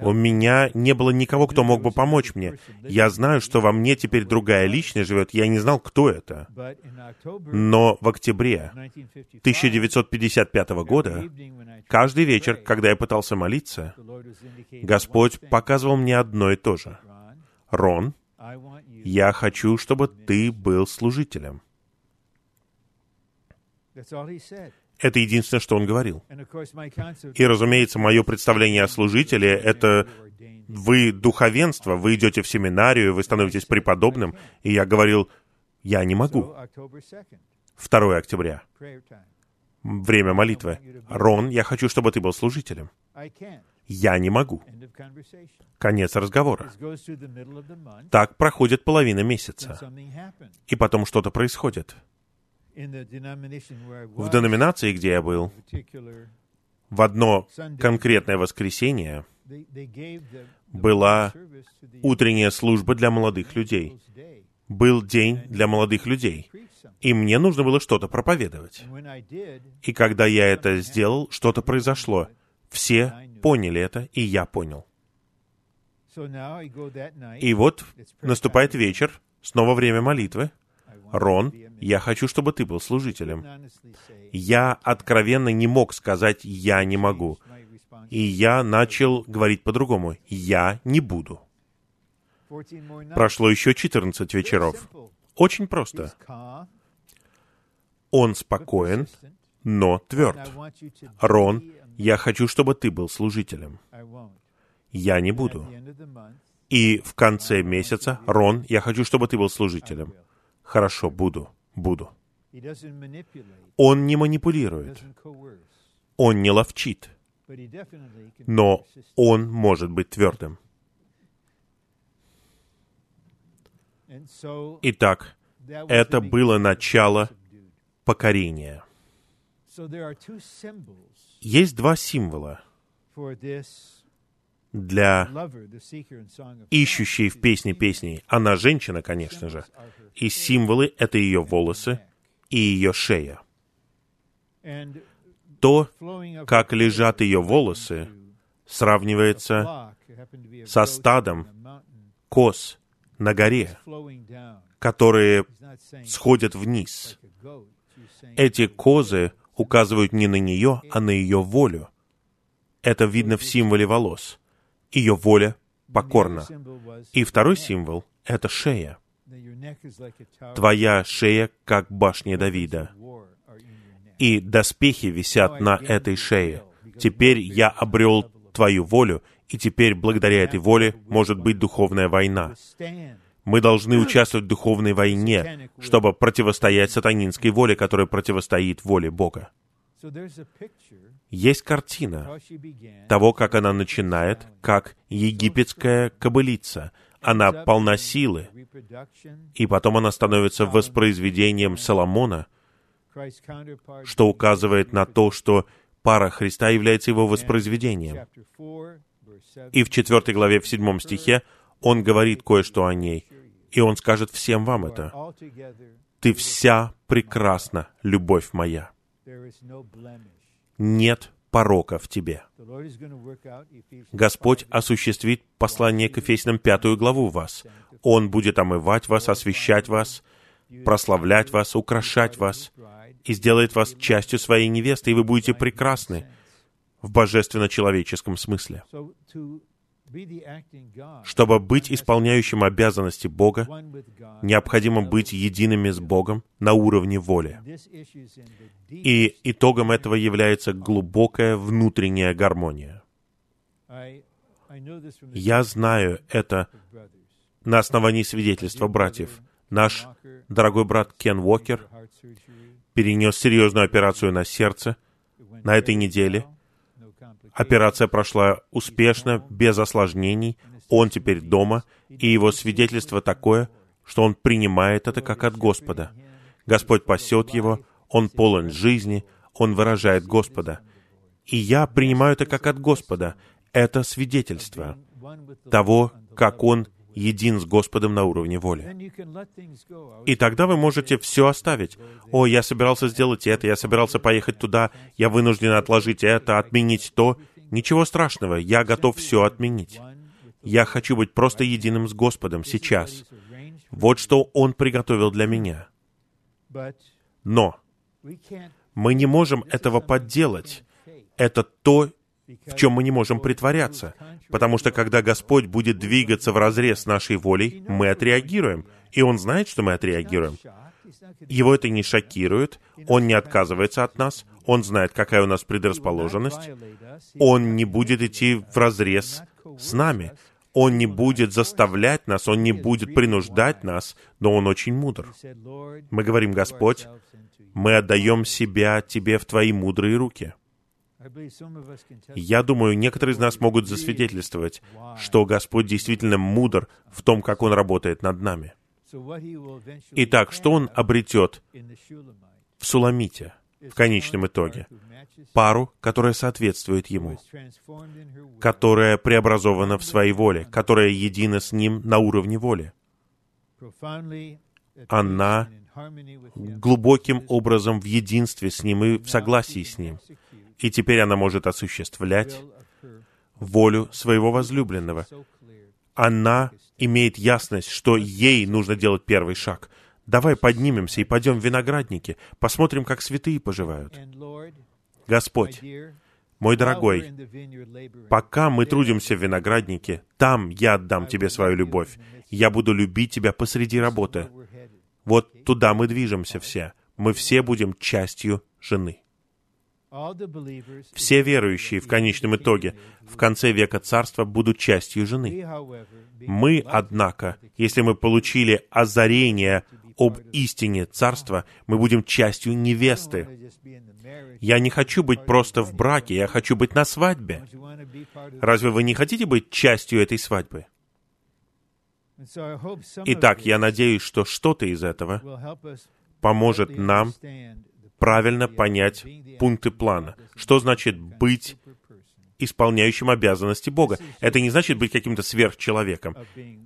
У меня не было никого, кто мог бы помочь мне. Я знаю, что во мне теперь другая личность живет. Я не знал, кто это. Но в октябре 1955 года, каждый вечер, когда я пытался молиться, Господь показывал мне одно и то же. Рон, я хочу, чтобы ты был служителем. Это единственное, что он говорил. И, разумеется, мое представление о служителе — это вы духовенство, вы идете в семинарию, вы становитесь преподобным. И я говорил, я не могу. 2 октября. Время молитвы. Рон, я хочу, чтобы ты был служителем. Я не могу. Конец разговора. Так проходит половина месяца. И потом что-то происходит. В деноминации, где я был, в одно конкретное воскресенье была утренняя служба для молодых людей. Был день для молодых людей. И мне нужно было что-то проповедовать. И когда я это сделал, что-то произошло. Все поняли это, и я понял. И вот наступает вечер, снова время молитвы. Рон, я хочу, чтобы ты был служителем. Я откровенно не мог сказать «я не могу». И я начал говорить по-другому. «Я не буду». Прошло еще 14 вечеров. Очень просто. Он спокоен, но тверд. Рон, я хочу, чтобы ты был служителем. Я не буду. И в конце месяца, Рон, я хочу, чтобы ты был служителем. Хорошо, буду, буду. Он не манипулирует. Он не ловчит. Но он может быть твердым. Итак, это было начало покорения. Есть два символа для ищущей в песне песней. Она женщина, конечно же. И символы — это ее волосы и ее шея. То, как лежат ее волосы, сравнивается со стадом коз на горе, которые сходят вниз. Эти козы указывают не на нее, а на ее волю. Это видно в символе волос. Ее воля покорна. И второй символ — это шея. Твоя шея, как башня Давида. И доспехи висят на этой шее. Теперь я обрел твою волю, и теперь благодаря этой воле может быть духовная война. Мы должны участвовать в духовной войне, чтобы противостоять сатанинской воле, которая противостоит воле Бога. Есть картина того, как она начинает, как египетская кобылица. Она полна силы, и потом она становится воспроизведением Соломона, что указывает на то, что пара Христа является его воспроизведением. И в четвертой главе, в седьмом стихе, он говорит кое-что о ней, и он скажет всем вам это. «Ты вся прекрасна, любовь моя. Нет порока в тебе». Господь осуществит послание к Ефесянам пятую главу в вас. Он будет омывать вас, освещать вас, прославлять вас, украшать вас, и сделает вас частью своей невесты, и вы будете прекрасны в божественно-человеческом смысле. Чтобы быть исполняющим обязанности Бога, необходимо быть едиными с Богом на уровне воли. И итогом этого является глубокая внутренняя гармония. Я знаю это на основании свидетельства братьев. Наш дорогой брат Кен Уокер перенес серьезную операцию на сердце на этой неделе — Операция прошла успешно, без осложнений. Он теперь дома, и его свидетельство такое, что он принимает это как от Господа. Господь пасет его, он полон жизни, он выражает Господа. И я принимаю это как от Господа. Это свидетельство того, как он един с Господом на уровне воли. И тогда вы можете все оставить. «О, я собирался сделать это, я собирался поехать туда, я вынужден отложить это, отменить то». Ничего страшного, я готов все отменить. Я хочу быть просто единым с Господом сейчас. Вот что Он приготовил для меня. Но мы не можем этого подделать. Это то, в чем мы не можем притворяться. Потому что когда Господь будет двигаться в разрез с нашей волей, мы отреагируем. И Он знает, что мы отреагируем. Его это не шокирует, Он не отказывается от нас, Он знает, какая у нас предрасположенность, Он не будет идти в разрез с нами, Он не будет заставлять нас, Он не будет принуждать нас, но Он очень мудр. Мы говорим, Господь, мы отдаем себя Тебе в Твои мудрые руки. Я думаю, некоторые из нас могут засвидетельствовать, что Господь действительно мудр в том, как Он работает над нами. Итак, что Он обретет в Суламите в конечном итоге? Пару, которая соответствует Ему, которая преобразована в своей воле, которая едина с Ним на уровне воли. Она глубоким образом в единстве с Ним и в согласии с Ним и теперь она может осуществлять волю своего возлюбленного. Она имеет ясность, что ей нужно делать первый шаг. Давай поднимемся и пойдем в виноградники, посмотрим, как святые поживают. Господь, мой дорогой, пока мы трудимся в винограднике, там я отдам Тебе свою любовь. Я буду любить Тебя посреди работы. Вот туда мы движемся все. Мы все будем частью жены. Все верующие в конечном итоге в конце века царства будут частью жены. Мы, однако, если мы получили озарение об истине царства, мы будем частью невесты. Я не хочу быть просто в браке, я хочу быть на свадьбе. Разве вы не хотите быть частью этой свадьбы? Итак, я надеюсь, что что-то из этого поможет нам правильно понять пункты плана. Что значит быть исполняющим обязанности Бога. Это не значит быть каким-то сверхчеловеком.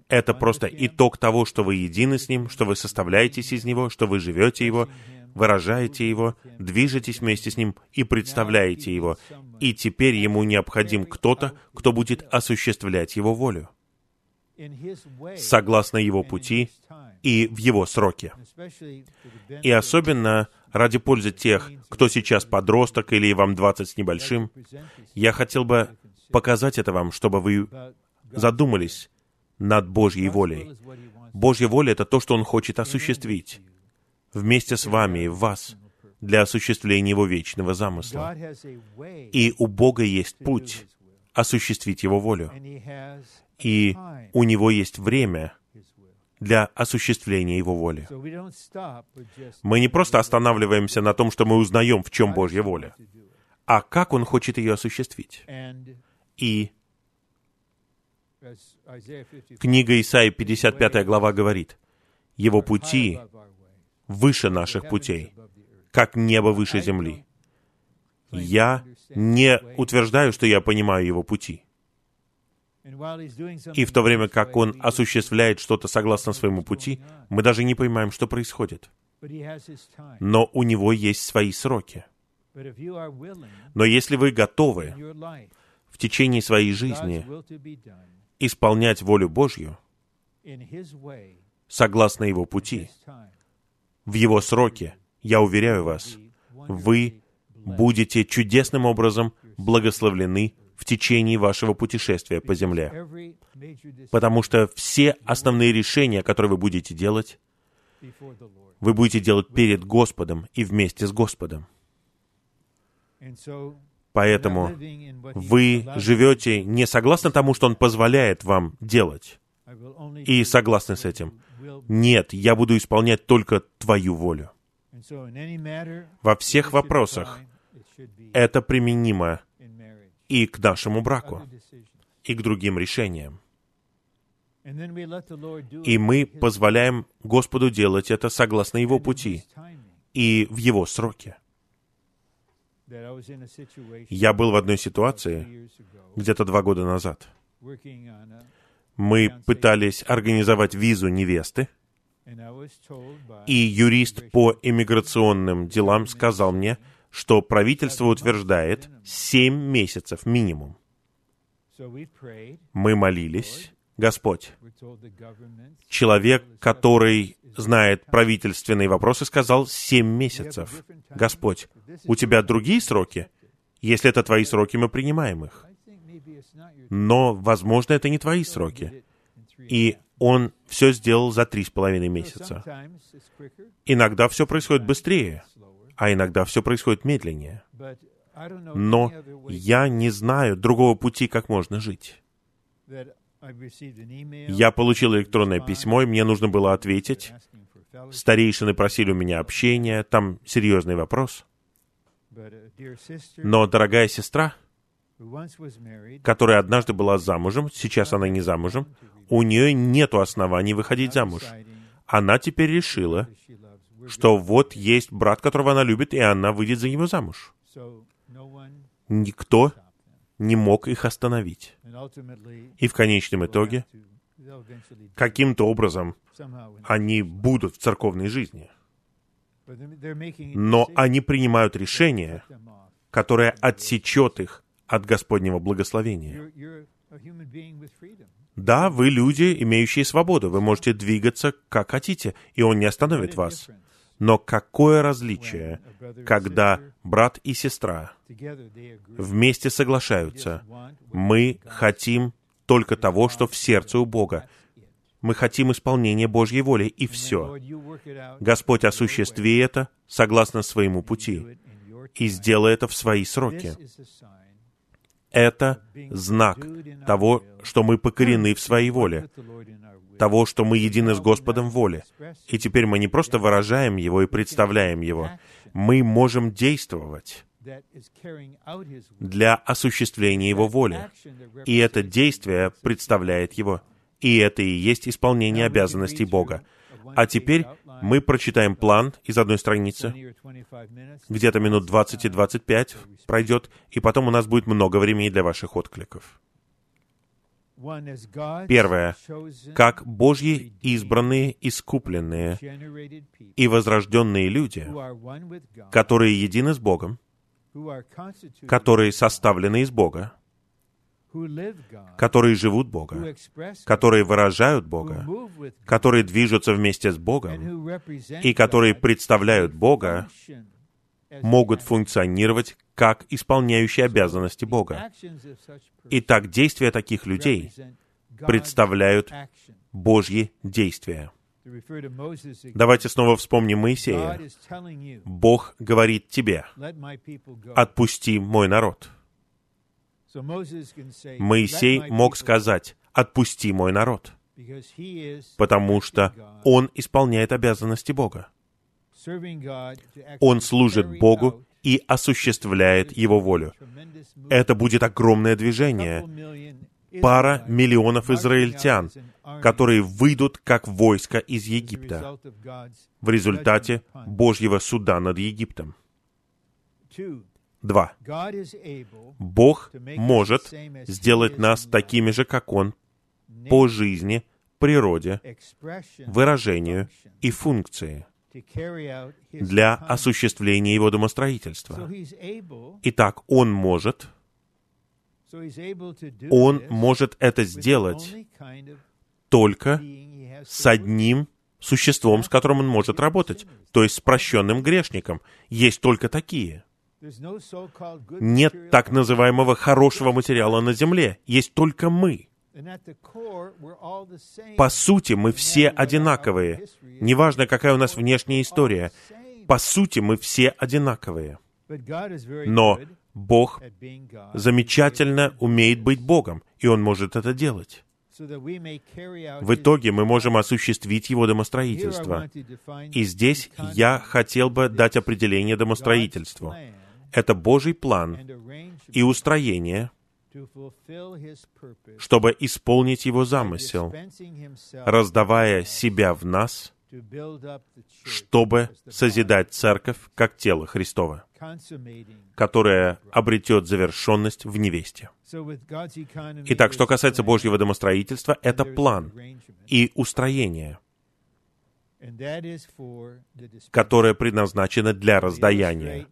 Это просто итог того, что вы едины с Ним, что вы составляетесь из Него, что вы живете Его, выражаете Его, движетесь вместе с Ним и представляете Его. И теперь Ему необходим кто-то, кто будет осуществлять Его волю согласно Его пути и в Его сроке. И особенно ради пользы тех, кто сейчас подросток или вам 20 с небольшим, я хотел бы показать это вам, чтобы вы задумались над Божьей волей. Божья воля — это то, что Он хочет осуществить вместе с вами и в вас для осуществления Его вечного замысла. И у Бога есть путь осуществить Его волю. И у Него есть время для осуществления Его воли. Мы не просто останавливаемся на том, что мы узнаем, в чем Божья воля, а как Он хочет ее осуществить. И книга Исаии, 55 глава, говорит, «Его пути выше наших путей, как небо выше земли». Я не утверждаю, что я понимаю Его пути. И в то время как Он осуществляет что-то согласно своему пути, мы даже не понимаем, что происходит. Но у Него есть свои сроки. Но если вы готовы в течение своей жизни исполнять волю Божью согласно Его пути, в Его сроке, я уверяю вас, вы будете чудесным образом благословлены в течение вашего путешествия по земле. Потому что все основные решения, которые вы будете делать, вы будете делать перед Господом и вместе с Господом. Поэтому вы живете не согласно тому, что Он позволяет вам делать, и согласны с этим. Нет, я буду исполнять только Твою волю. Во всех вопросах это применимо и к нашему браку, и к другим решениям. И мы позволяем Господу делать это согласно Его пути и в Его сроке. Я был в одной ситуации где-то два года назад. Мы пытались организовать визу невесты, и юрист по иммиграционным делам сказал мне, что правительство утверждает 7 месяцев минимум. Мы молились, Господь, человек, который знает правительственные вопросы, сказал 7 месяцев. Господь, у тебя другие сроки? Если это твои сроки, мы принимаем их. Но, возможно, это не твои сроки. И он все сделал за три с половиной месяца. Иногда все происходит быстрее а иногда все происходит медленнее. Но я не знаю другого пути, как можно жить. Я получил электронное письмо, и мне нужно было ответить. Старейшины просили у меня общения, там серьезный вопрос. Но дорогая сестра, которая однажды была замужем, сейчас она не замужем, у нее нет оснований выходить замуж. Она теперь решила, что вот есть брат, которого она любит, и она выйдет за него замуж. Никто не мог их остановить. И в конечном итоге, каким-то образом, они будут в церковной жизни. Но они принимают решение, которое отсечет их от Господнего благословения. Да, вы люди, имеющие свободу. Вы можете двигаться, как хотите, и Он не остановит вас. Но какое различие, когда брат и сестра вместе соглашаются, мы хотим только того, что в сердце у Бога. Мы хотим исполнения Божьей воли, и все. Господь, осуществи это согласно своему пути, и сделай это в свои сроки. Это знак того, что мы покорены в своей воле, того, что мы едины с Господом в воле. И теперь мы не просто выражаем Его и представляем Его, мы можем действовать для осуществления Его воли. И это действие представляет Его. И это и есть исполнение обязанностей Бога. А теперь мы прочитаем план из одной страницы, где-то минут 20 и 25 пройдет, и потом у нас будет много времени для ваших откликов. Первое. Как Божьи избранные, искупленные и возрожденные люди, которые едины с Богом, которые составлены из Бога, которые живут Бога, которые выражают Бога, которые движутся вместе с Богом и которые представляют Бога, могут функционировать как исполняющие обязанности Бога. Итак, действия таких людей представляют Божьи действия. Давайте снова вспомним Моисея. Бог говорит тебе, «Отпусти мой народ». Моисей мог сказать, «Отпусти мой народ», потому что он исполняет обязанности Бога. Он служит Богу и осуществляет Его волю. Это будет огромное движение. Пара миллионов израильтян, которые выйдут как войско из Египта в результате Божьего суда над Египтом. Два. Бог может сделать нас такими же, как Он, по жизни, природе, выражению и функции для осуществления Его домостроительства. Итак, Он может, Он может это сделать только с одним существом, с которым Он может работать, то есть с прощенным грешником. Есть только такие — нет так называемого хорошего материала на Земле. Есть только мы. По сути, мы все одинаковые. Неважно, какая у нас внешняя история. По сути, мы все одинаковые. Но Бог замечательно умеет быть Богом, и Он может это делать. В итоге мы можем осуществить его домостроительство. И здесь я хотел бы дать определение домостроительству это Божий план и устроение, чтобы исполнить Его замысел, раздавая себя в нас, чтобы созидать церковь как тело Христова, которое обретет завершенность в невесте. Итак, что касается Божьего домостроительства, это план и устроение, которое предназначено для раздаяния.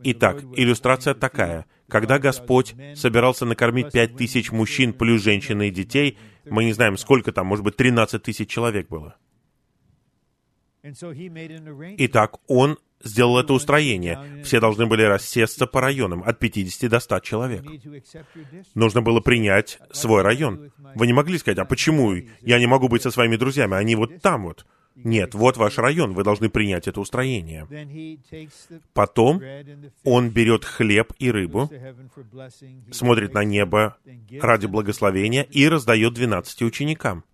Итак, иллюстрация такая. Когда Господь собирался накормить пять тысяч мужчин плюс женщины и детей, мы не знаем, сколько там, может быть, 13 тысяч человек было. Итак, Он сделал это устроение. Все должны были рассесться по районам, от 50 до 100 человек. Нужно было принять свой район. Вы не могли сказать, а почему я не могу быть со своими друзьями? Они вот там вот. Нет, вот ваш район, вы должны принять это устроение. Потом он берет хлеб и рыбу, смотрит на небо ради благословения и раздает двенадцати ученикам.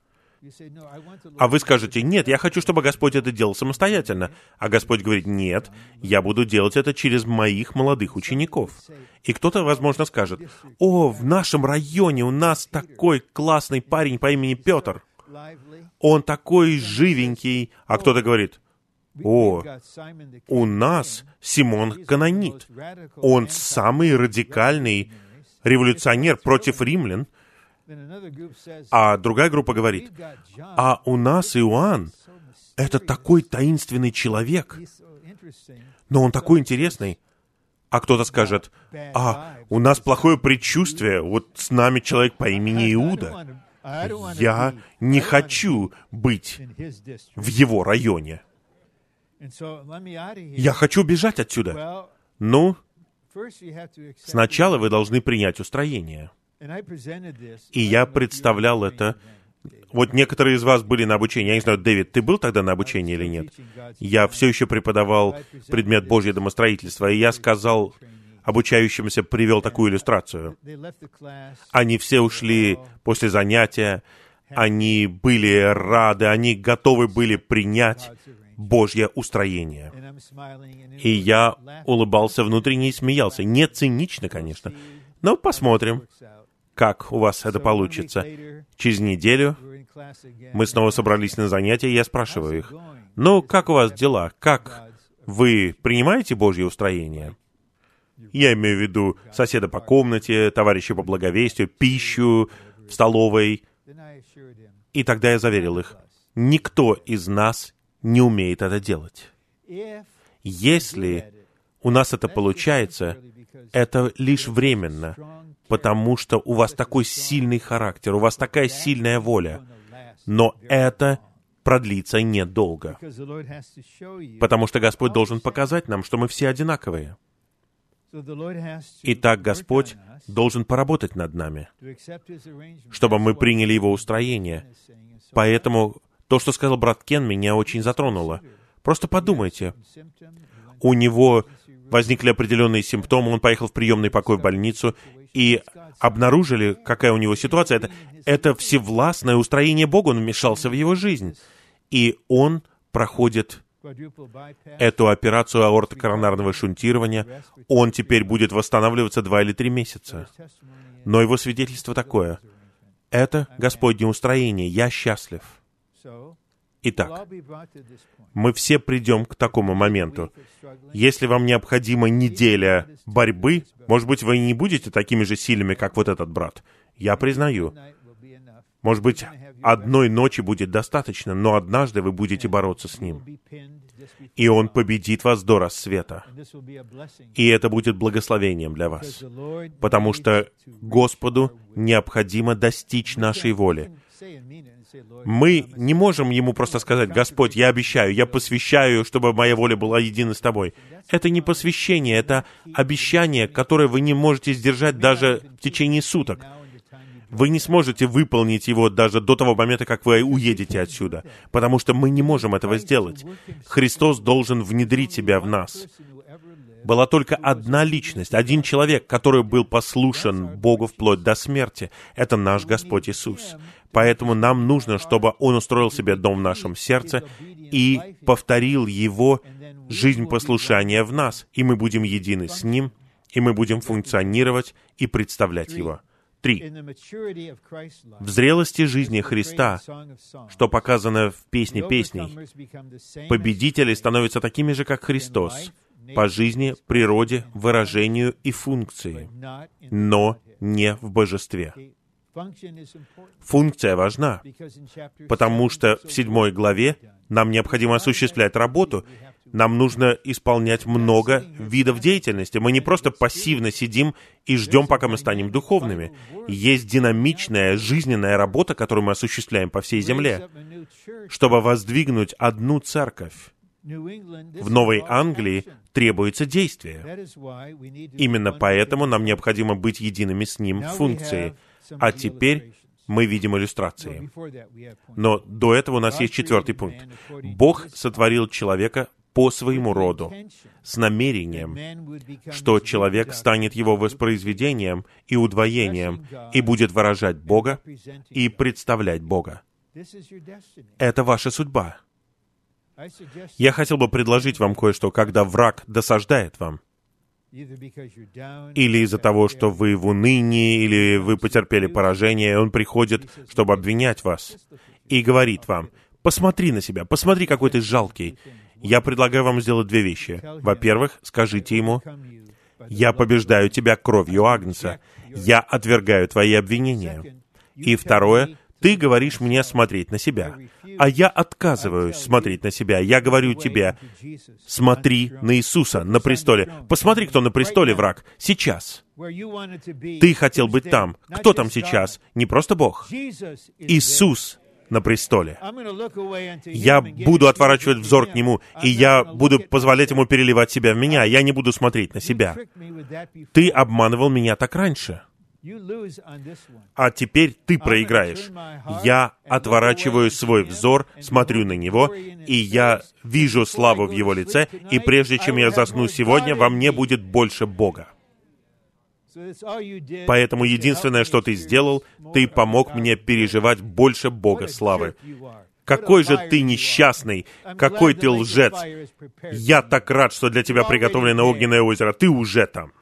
А вы скажете, нет, я хочу, чтобы Господь это делал самостоятельно. А Господь говорит, нет, я буду делать это через моих молодых учеников. И кто-то, возможно, скажет, о, в нашем районе у нас такой классный парень по имени Петр он такой живенький, а кто-то говорит, о, у нас Симон Канонит. Он самый радикальный революционер против римлян. А другая группа говорит, а у нас Иоанн, это такой таинственный человек, но он такой интересный. А кто-то скажет, а, у нас плохое предчувствие, вот с нами человек по имени Иуда. Я не хочу быть в его районе. Я хочу бежать отсюда. Ну, сначала вы должны принять устроение. И я представлял это. Вот некоторые из вас были на обучении. Я не знаю, Дэвид, ты был тогда на обучении или нет? Я все еще преподавал предмет Божье домостроительство, и я сказал обучающимся привел такую иллюстрацию. Они все ушли после занятия, они были рады, они готовы были принять Божье устроение. И я улыбался внутренне и смеялся. Не цинично, конечно, но посмотрим, как у вас это получится. Через неделю мы снова собрались на занятия, и я спрашиваю их, ну, как у вас дела? Как? Вы принимаете Божье устроение? Я имею в виду соседа по комнате, товарища по благовестию, пищу, в столовой. И тогда я заверил их, никто из нас не умеет это делать. Если у нас это получается, это лишь временно, потому что у вас такой сильный характер, у вас такая сильная воля. Но это продлится недолго, потому что Господь должен показать нам, что мы все одинаковые. Итак, Господь должен поработать над нами, чтобы мы приняли Его устроение. Поэтому то, что сказал брат Кен, меня очень затронуло. Просто подумайте. У него возникли определенные симптомы, он поехал в приемный покой в больницу, и обнаружили, какая у него ситуация. Это, это всевластное устроение Бога, он вмешался в его жизнь. И он проходит эту операцию аортокоронарного шунтирования. Он теперь будет восстанавливаться два или три месяца. Но его свидетельство такое. Это Господне устроение. Я счастлив. Итак, мы все придем к такому моменту. Если вам необходима неделя борьбы, может быть, вы не будете такими же сильными, как вот этот брат. Я признаю. Может быть, одной ночи будет достаточно, но однажды вы будете бороться с ним. И он победит вас до рассвета. И это будет благословением для вас. Потому что Господу необходимо достичь нашей воли. Мы не можем ему просто сказать, «Господь, я обещаю, я посвящаю, чтобы моя воля была едина с Тобой». Это не посвящение, это обещание, которое вы не можете сдержать даже в течение суток. Вы не сможете выполнить его даже до того момента, как вы уедете отсюда, потому что мы не можем этого сделать. Христос должен внедрить себя в нас. Была только одна личность, один человек, который был послушен Богу вплоть до смерти. Это наш Господь Иисус. Поэтому нам нужно, чтобы Он устроил себе дом в нашем сердце и повторил Его жизнь послушания в нас, и мы будем едины с Ним, и мы будем функционировать и представлять Его. Три. В зрелости жизни Христа, что показано в «Песне песней», победители становятся такими же, как Христос, по жизни, природе, выражению и функции, но не в божестве. Функция важна, потому что в седьмой главе нам необходимо осуществлять работу, нам нужно исполнять много видов деятельности. Мы не просто пассивно сидим и ждем, пока мы станем духовными. Есть динамичная, жизненная работа, которую мы осуществляем по всей земле, чтобы воздвигнуть одну церковь. В Новой Англии требуется действие. Именно поэтому нам необходимо быть едиными с ним в функции — а теперь мы видим иллюстрации. Но до этого у нас есть четвертый пункт. Бог сотворил человека по своему роду, с намерением, что человек станет его воспроизведением и удвоением и будет выражать Бога и представлять Бога. Это ваша судьба. Я хотел бы предложить вам кое-что, когда враг досаждает вам — или из-за того, что вы в унынии, или вы потерпели поражение, он приходит, чтобы обвинять вас, и говорит вам, посмотри на себя, посмотри, какой ты жалкий. Я предлагаю вам сделать две вещи. Во-первых, скажите ему, я побеждаю тебя кровью Агнца, я отвергаю твои обвинения. И второе, ты говоришь мне смотреть на себя, а я отказываюсь смотреть на себя. Я говорю тебе, смотри на Иисуса на престоле. Посмотри, кто на престоле, враг, сейчас. Ты хотел быть там. Кто там сейчас? Не просто Бог. Иисус на престоле. Я буду отворачивать взор к Нему, и я буду позволять Ему переливать себя в меня. Я не буду смотреть на себя. Ты обманывал меня так раньше а теперь ты проиграешь. Я отворачиваю свой взор, смотрю на него, и я вижу славу в его лице, и прежде чем я засну сегодня, во мне будет больше Бога. Поэтому единственное, что ты сделал, ты помог мне переживать больше Бога славы. Какой же ты несчастный, какой ты лжец. Я так рад, что для тебя приготовлено огненное озеро. Ты уже там.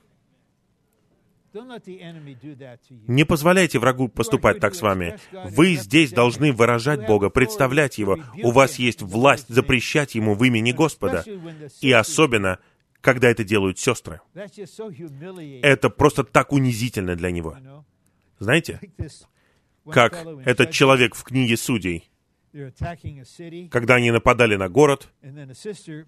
Не позволяйте врагу поступать так с вами. Вы здесь должны выражать Бога, представлять Его. У вас есть власть запрещать Ему в имени Господа. И особенно, когда это делают сестры. Это просто так унизительно для Него. Знаете, как этот человек в книге Судей, когда они нападали на город,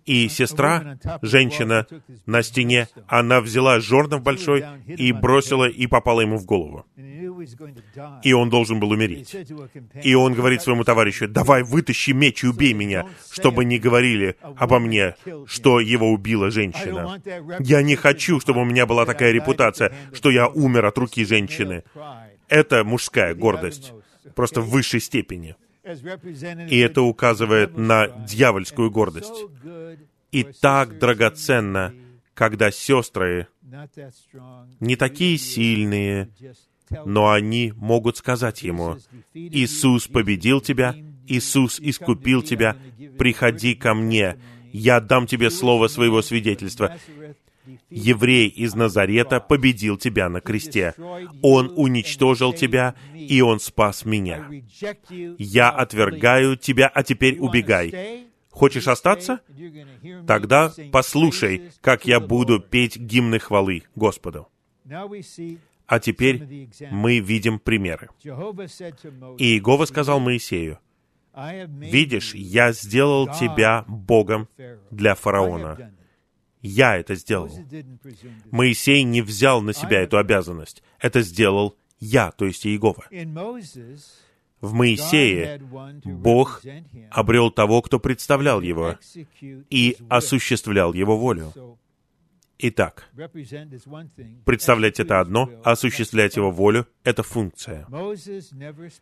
и сестра, женщина на стене, она взяла жернов большой и бросила, и попала ему в голову. И он должен был умереть. И он говорит своему товарищу, давай вытащи меч и убей меня, чтобы не говорили обо мне, что его убила женщина. Я не хочу, чтобы у меня была такая репутация, что я умер от руки женщины. Это мужская гордость, просто в высшей степени. И это указывает на дьявольскую гордость. И так драгоценно, когда сестры не такие сильные, но они могут сказать ему, «Иисус победил тебя, Иисус искупил тебя, приходи ко мне, я дам тебе слово своего свидетельства еврей из Назарета победил тебя на кресте. Он уничтожил тебя, и Он спас меня. Я отвергаю тебя, а теперь убегай. Хочешь остаться? Тогда послушай, как я буду петь гимны хвалы Господу. А теперь мы видим примеры. И Иегова сказал Моисею, «Видишь, я сделал тебя Богом для фараона, я это сделал. Моисей не взял на себя эту обязанность. Это сделал я, то есть Иегова. В Моисее Бог обрел того, кто представлял его и осуществлял его волю. Итак, представлять это одно, а осуществлять его волю — это функция.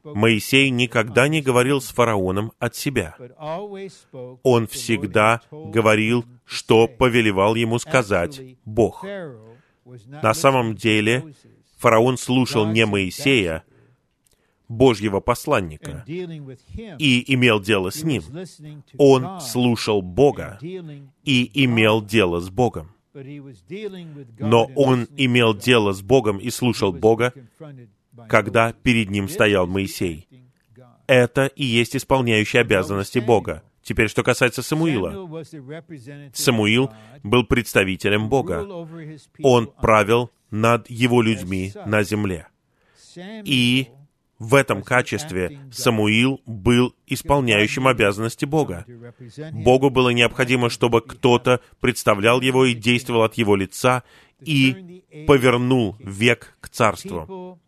Моисей никогда не говорил с фараоном от себя. Он всегда говорил, что повелевал ему сказать Бог. На самом деле, фараон слушал не Моисея, Божьего посланника, и имел дело с ним. Он слушал Бога и имел дело с Богом. Но он имел дело с Богом и слушал Бога, когда перед ним стоял Моисей. Это и есть исполняющие обязанности Бога. Теперь, что касается Самуила. Самуил был представителем Бога. Он правил над его людьми на земле. И в этом качестве Самуил был исполняющим обязанности Бога. Богу было необходимо, чтобы кто-то представлял его и действовал от его лица и повернул век к царству.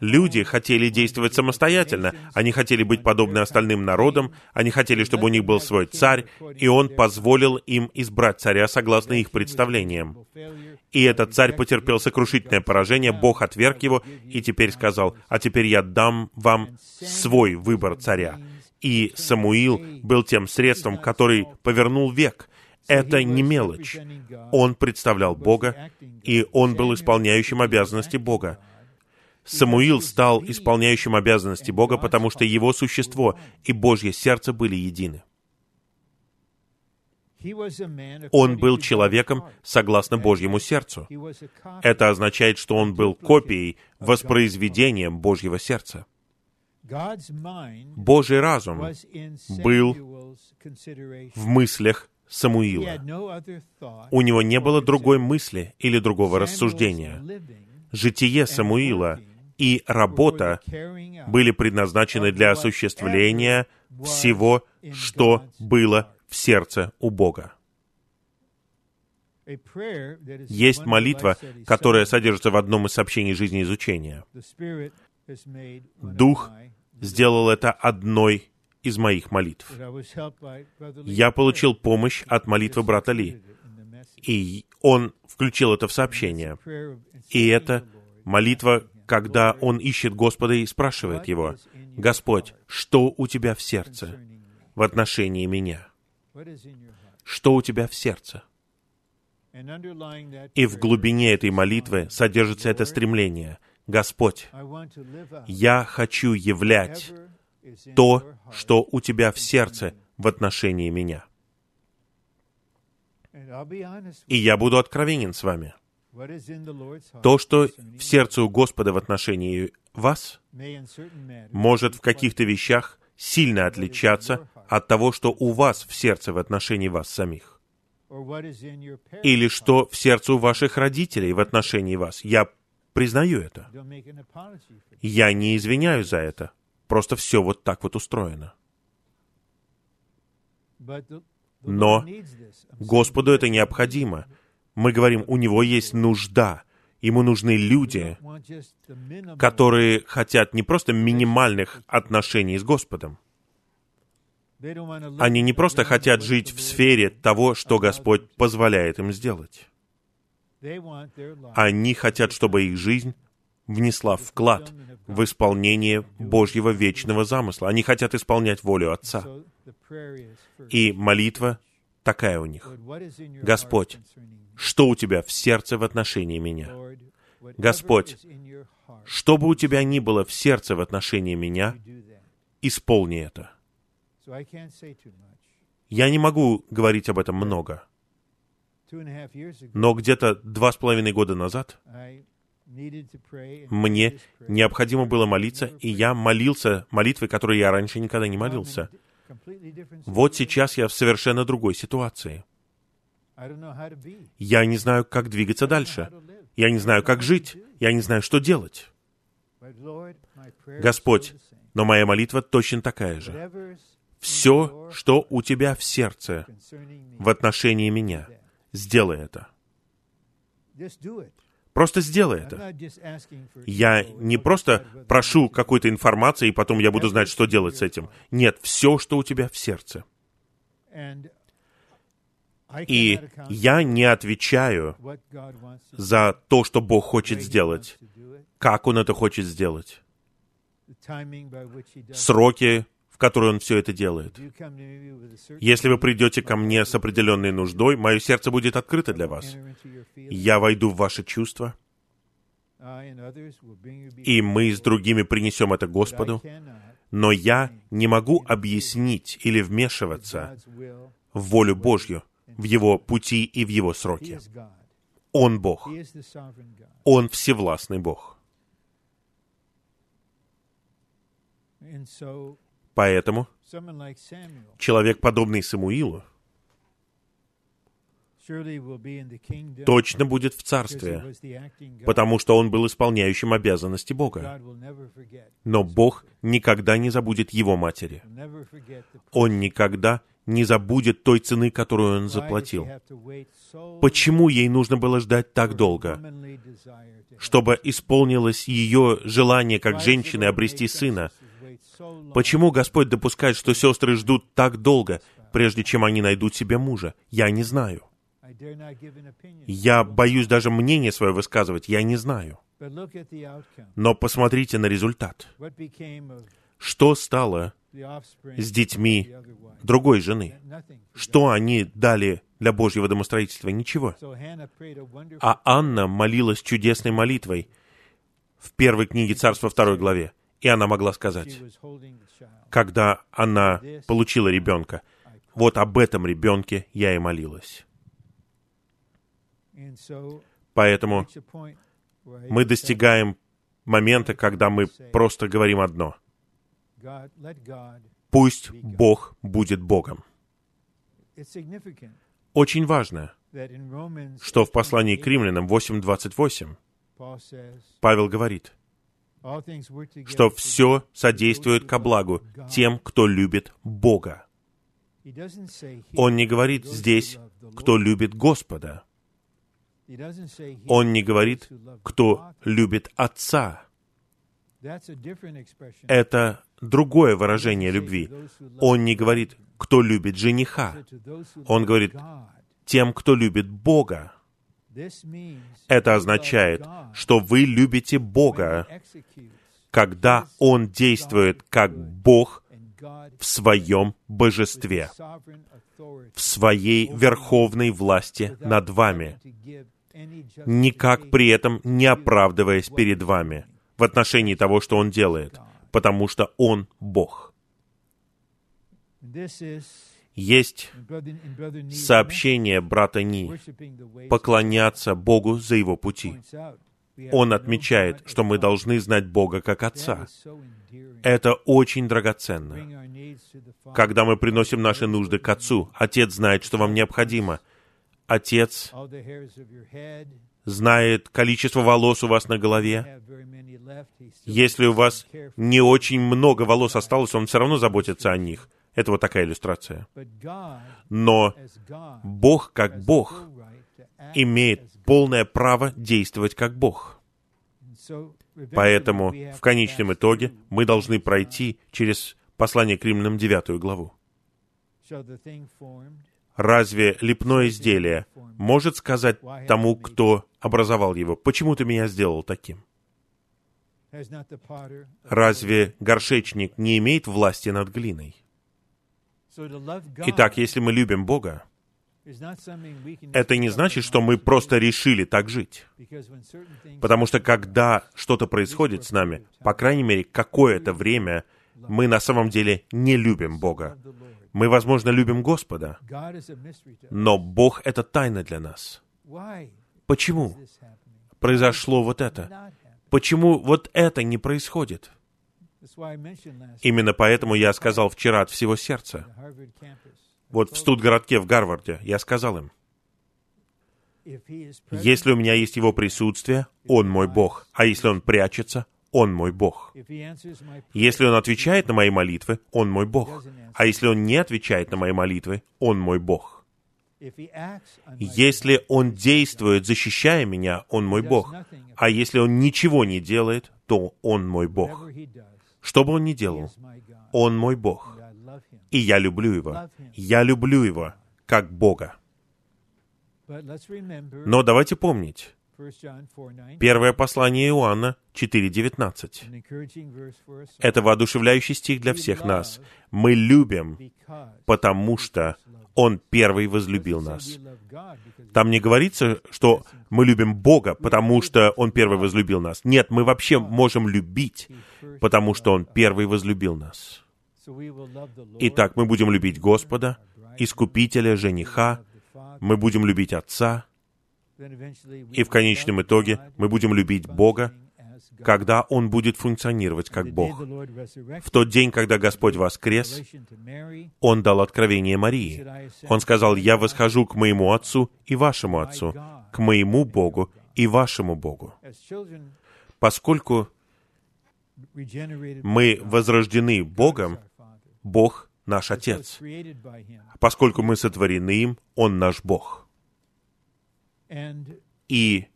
Люди хотели действовать самостоятельно, они хотели быть подобны остальным народам, они хотели, чтобы у них был свой царь, и он позволил им избрать царя согласно их представлениям. И этот царь потерпел сокрушительное поражение, Бог отверг его, и теперь сказал, «А теперь я дам вам свой выбор царя». И Самуил был тем средством, который повернул век. Это не мелочь. Он представлял Бога, и он был исполняющим обязанности Бога. Самуил стал исполняющим обязанности Бога, потому что его существо и Божье сердце были едины. Он был человеком согласно Божьему сердцу. Это означает, что он был копией, воспроизведением Божьего сердца. Божий разум был в мыслях Самуила. У него не было другой мысли или другого рассуждения. Житие Самуила и работа были предназначены для осуществления всего, что было в сердце у Бога. Есть молитва, которая содержится в одном из сообщений жизни изучения. Дух сделал это одной из моих молитв. Я получил помощь от молитвы брата Ли, и он включил это в сообщение. И это молитва, когда он ищет Господа и спрашивает его, «Господь, что у тебя в сердце в отношении меня? Что у тебя в сердце?» И в глубине этой молитвы содержится это стремление. «Господь, я хочу являть то, что у тебя в сердце в отношении меня». И я буду откровенен с вами — то, что в сердце у Господа в отношении вас, может в каких-то вещах сильно отличаться от того, что у вас в сердце в отношении вас самих. Или что в сердце у ваших родителей в отношении вас. Я признаю это. Я не извиняюсь за это. Просто все вот так вот устроено. Но Господу это необходимо. Мы говорим, у него есть нужда. Ему нужны люди, которые хотят не просто минимальных отношений с Господом. Они не просто хотят жить в сфере того, что Господь позволяет им сделать. Они хотят, чтобы их жизнь внесла вклад в исполнение Божьего вечного замысла. Они хотят исполнять волю Отца. И молитва такая у них. Господь, что у тебя в сердце в отношении меня? Господь, что бы у тебя ни было в сердце в отношении меня, исполни это. Я не могу говорить об этом много. Но где-то два с половиной года назад мне необходимо было молиться, и я молился молитвой, которой я раньше никогда не молился. Вот сейчас я в совершенно другой ситуации. Я не знаю, как двигаться дальше. Я не знаю, как жить. Я не знаю, что делать. Господь, но моя молитва точно такая же. Все, что у тебя в сердце в отношении меня, сделай это. Просто сделай это. Я не просто прошу какой-то информации, и потом я буду знать, что делать с этим. Нет, все, что у тебя в сердце. И я не отвечаю за то, что Бог хочет сделать, как Он это хочет сделать, сроки, в которые Он все это делает. Если вы придете ко мне с определенной нуждой, мое сердце будет открыто для вас. Я войду в ваши чувства, и мы с другими принесем это Господу, но я не могу объяснить или вмешиваться в волю Божью, в Его пути и в Его сроки. Он Бог. Он всевластный Бог. Поэтому человек, подобный Самуилу, точно будет в Царстве, потому что он был исполняющим обязанности Бога. Но Бог никогда не забудет его матери. Он никогда не забудет той цены, которую он заплатил. Почему ей нужно было ждать так долго? Чтобы исполнилось ее желание как женщины обрести сына. Почему Господь допускает, что сестры ждут так долго, прежде чем они найдут себе мужа? Я не знаю. Я боюсь даже мнение свое высказывать, я не знаю. Но посмотрите на результат. Что стало с детьми другой жены? Что они дали для Божьего домостроительства? Ничего. А Анна молилась чудесной молитвой в первой книге Царства второй главе. И она могла сказать, когда она получила ребенка, вот об этом ребенке я и молилась. Поэтому мы достигаем момента, когда мы просто говорим одно. Пусть Бог будет Богом. Очень важно, что в послании к римлянам 8.28 Павел говорит, что все содействует ко благу тем, кто любит Бога. Он не говорит здесь, кто любит Господа. Он не говорит, кто любит Отца. Это другое выражение любви. Он не говорит, кто любит жениха. Он говорит, тем, кто любит Бога. Это означает, что вы любите Бога, когда Он действует как Бог в своем божестве, в своей верховной власти над вами, никак при этом не оправдываясь перед вами в отношении того, что Он делает, потому что Он Бог. Есть сообщение брата Ни поклоняться Богу за Его пути. Он отмечает, что мы должны знать Бога как Отца. Это очень драгоценно. Когда мы приносим наши нужды к Отцу, Отец знает, что вам необходимо — Отец знает количество волос у вас на голове. Если у вас не очень много волос осталось, Он все равно заботится о них. Это вот такая иллюстрация. Но Бог как Бог имеет полное право действовать как Бог. Поэтому в конечном итоге мы должны пройти через послание к римлянам 9 главу. Разве лепное изделие может сказать тому, кто образовал его, почему ты меня сделал таким? Разве горшечник не имеет власти над глиной? Итак, если мы любим Бога, это не значит, что мы просто решили так жить. Потому что когда что-то происходит с нами, по крайней мере, какое-то время, мы на самом деле не любим Бога. Мы, возможно, любим Господа, но Бог — это тайна для нас. Почему произошло вот это? Почему вот это не происходит? Именно поэтому я сказал вчера от всего сердца. Вот в студгородке в Гарварде я сказал им, если у меня есть Его присутствие, Он мой Бог. А если Он прячется, Он мой Бог. Если Он отвечает на мои молитвы, Он мой Бог. А если Он не отвечает на мои молитвы, Он мой Бог. Если Он действует, защищая меня, Он мой Бог. А если Он ничего не делает, то Он мой Бог. Что бы Он ни делал, Он мой Бог. И я люблю Его. Я люблю Его как Бога. Но давайте помнить, Первое послание Иоанна 4.19. Это воодушевляющий стих для всех нас. Мы любим, потому что Он первый возлюбил нас. Там не говорится, что мы любим Бога, потому что Он первый возлюбил нас. Нет, мы вообще можем любить, потому что Он первый возлюбил нас. Итак, мы будем любить Господа, Искупителя, Жениха, мы будем любить Отца, и в конечном итоге мы будем любить Бога, когда Он будет функционировать как Бог. В тот день, когда Господь воскрес, Он дал откровение Марии. Он сказал, «Я восхожу к моему Отцу и вашему Отцу, к моему Богу и вашему Богу». Поскольку мы возрождены Богом, Бог — наш Отец. Поскольку мы сотворены им, Он наш Бог. И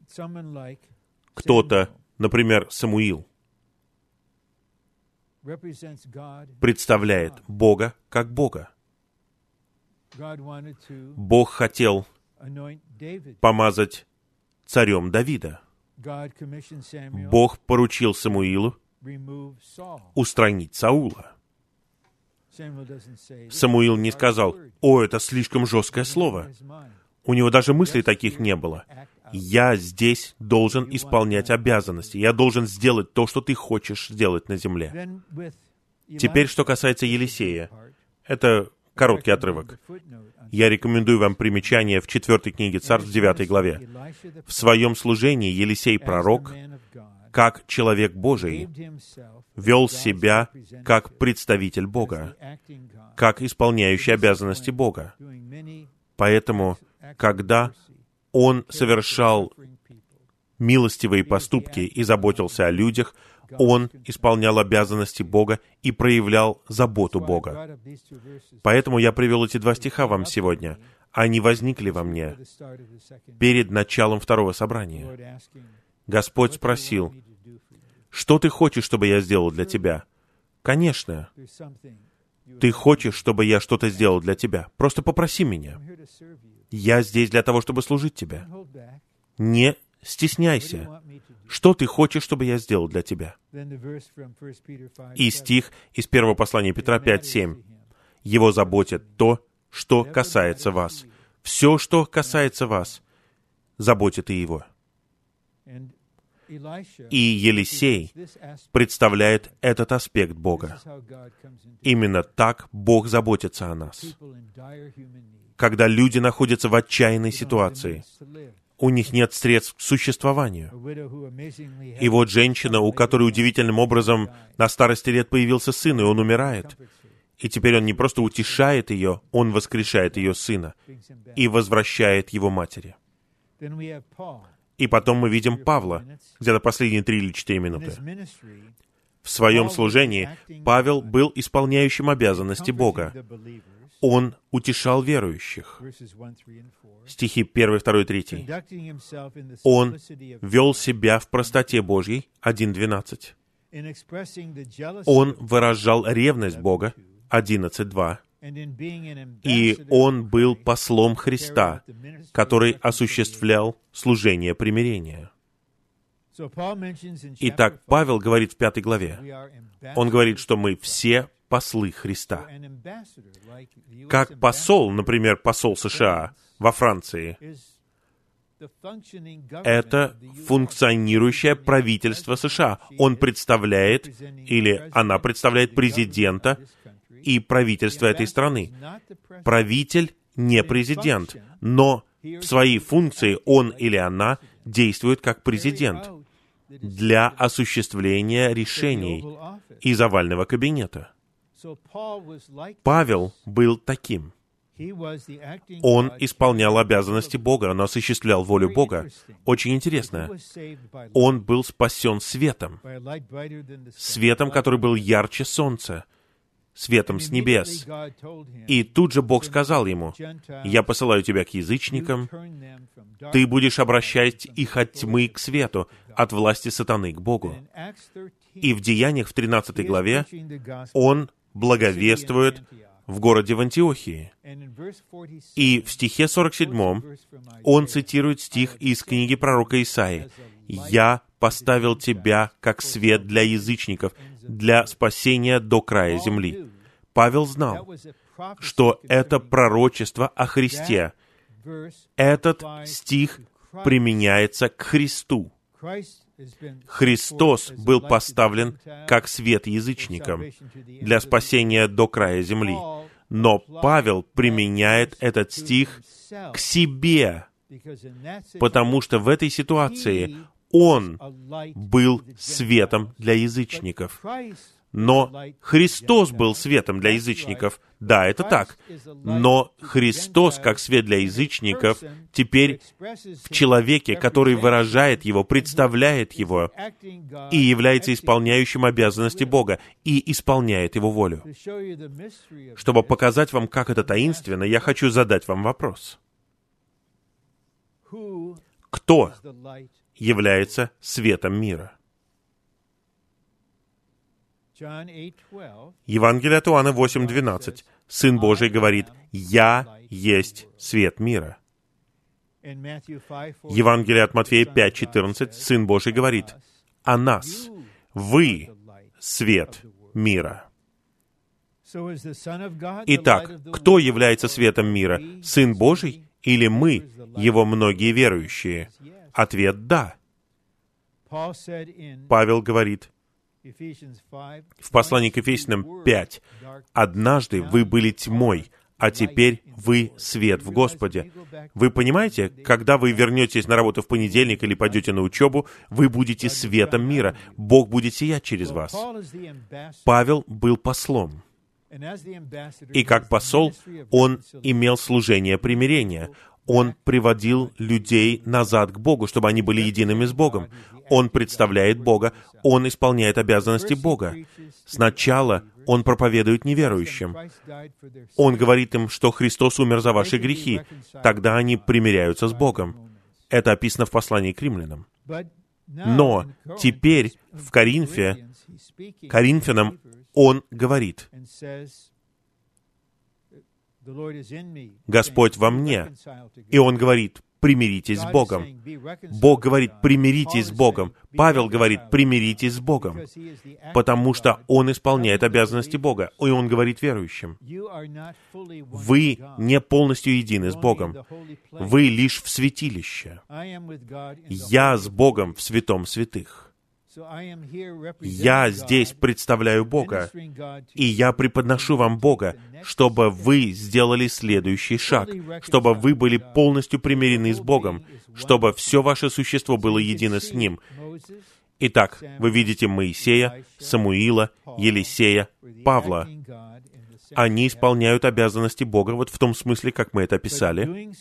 кто-то, например, Самуил, представляет Бога как Бога. Бог хотел помазать царем Давида. Бог поручил Самуилу устранить Саула. Самуил не сказал, «О, это слишком жесткое слово». У него даже мыслей таких не было. Я здесь должен исполнять обязанности. Я должен сделать то, что ты хочешь сделать на земле. Теперь, что касается Елисея. Это короткий отрывок. Я рекомендую вам примечание в четвертой книге Царств, в девятой главе. В своем служении Елисей пророк, как человек Божий, вел себя как представитель Бога, как исполняющий обязанности Бога. Поэтому когда он совершал милостивые поступки и заботился о людях, он исполнял обязанности Бога и проявлял заботу Бога. Поэтому я привел эти два стиха вам сегодня. Они возникли во мне перед началом второго собрания. Господь спросил, «Что ты хочешь, чтобы я сделал для тебя?» «Конечно. Ты хочешь, чтобы я что-то сделал для тебя? Просто попроси меня. Я здесь для того, чтобы служить тебе. Не стесняйся. Что ты хочешь, чтобы я сделал для тебя? И стих из первого послания Петра 5.7. Его заботит то, что касается вас. Все, что касается вас, заботит и его. И Елисей представляет этот аспект Бога. Именно так Бог заботится о нас когда люди находятся в отчаянной ситуации. У них нет средств к существованию. И вот женщина, у которой удивительным образом на старости лет появился сын, и он умирает. И теперь он не просто утешает ее, он воскрешает ее сына и возвращает его матери. И потом мы видим Павла, где-то последние три или четыре минуты. В своем служении Павел был исполняющим обязанности Бога. Он утешал верующих. Стихи 1, 2, 3. Он вел себя в простоте Божьей, 1.12. Он выражал ревность Бога, 11.2. И он был послом Христа, который осуществлял служение примирения. Итак, Павел говорит в пятой главе, он говорит, что мы все послы Христа. Как посол, например, посол США во Франции, это функционирующее правительство США. Он представляет, или она представляет президента и правительство этой страны. Правитель не президент, но в своей функции он или она действует как президент для осуществления решений из овального кабинета. Павел был таким. Он исполнял обязанности Бога, он осуществлял волю Бога. Очень интересно. Он был спасен светом. Светом, который был ярче солнца светом с небес. И тут же Бог сказал ему, «Я посылаю тебя к язычникам, ты будешь обращать их от тьмы к свету, от власти сатаны к Богу». И в Деяниях в 13 главе он благовествует в городе в Антиохии. И в стихе 47 он цитирует стих из книги пророка Исаи. «Я поставил тебя как свет для язычников, для спасения до края земли». Павел знал, что это пророчество о Христе. Этот стих применяется к Христу. Христос был поставлен как свет язычникам для спасения до края земли. Но Павел применяет этот стих к себе, потому что в этой ситуации он был светом для язычников. Но Христос был светом для язычников. Да, это так. Но Христос, как свет для язычников, теперь в человеке, который выражает Его, представляет Его и является исполняющим обязанности Бога и исполняет Его волю. Чтобы показать вам, как это таинственно, я хочу задать вам вопрос. Кто является светом мира? Евангелие от Иоанна 8.12. Сын Божий говорит, «Я есть свет мира». Евангелие от Матфея 5.14. Сын Божий говорит, «О нас, вы свет мира». Итак, кто является светом мира? Сын Божий или мы, его многие верующие? Ответ «да». Павел говорит в послании к Ефесянам 5. «Однажды вы были тьмой, а теперь вы свет в Господе». Вы понимаете, когда вы вернетесь на работу в понедельник или пойдете на учебу, вы будете светом мира. Бог будет сиять через вас. Павел был послом. И как посол он имел служение примирения. Он приводил людей назад к Богу, чтобы они были едиными с Богом. Он представляет Бога, он исполняет обязанности Бога. Сначала он проповедует неверующим. Он говорит им, что Христос умер за ваши грехи. Тогда они примиряются с Богом. Это описано в послании к римлянам. Но теперь в Коринфе, Коринфянам он говорит, Господь во мне. И он говорит, примиритесь с Богом. Бог говорит, примиритесь с Богом. Павел говорит, примиритесь с Богом, потому что он исполняет обязанности Бога. И он говорит верующим, вы не полностью едины с Богом. Вы лишь в святилище. Я с Богом в святом святых. Я здесь представляю Бога, и я преподношу вам Бога, чтобы вы сделали следующий шаг, чтобы вы были полностью примирены с Богом, чтобы все ваше существо было едино с Ним. Итак, вы видите Моисея, Самуила, Елисея, Павла. Они исполняют обязанности Бога вот в том смысле, как мы это описали.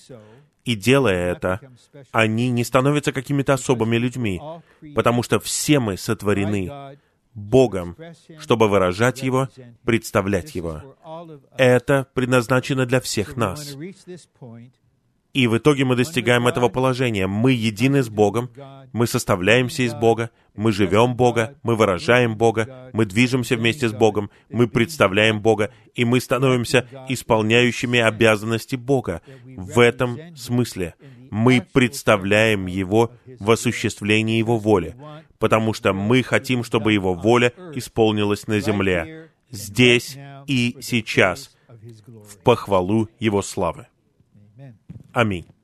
И делая это, они не становятся какими-то особыми людьми, потому что все мы сотворены Богом, чтобы выражать Его, представлять Его. Это предназначено для всех нас. И в итоге мы достигаем этого положения. Мы едины с Богом, мы составляемся из Бога, мы живем Бога, мы выражаем Бога, мы движемся вместе с Богом, мы представляем Бога, и мы становимся исполняющими обязанности Бога. В этом смысле мы представляем Его в осуществлении Его воли, потому что мы хотим, чтобы Его воля исполнилась на земле, здесь и сейчас, в похвалу Его славы. a.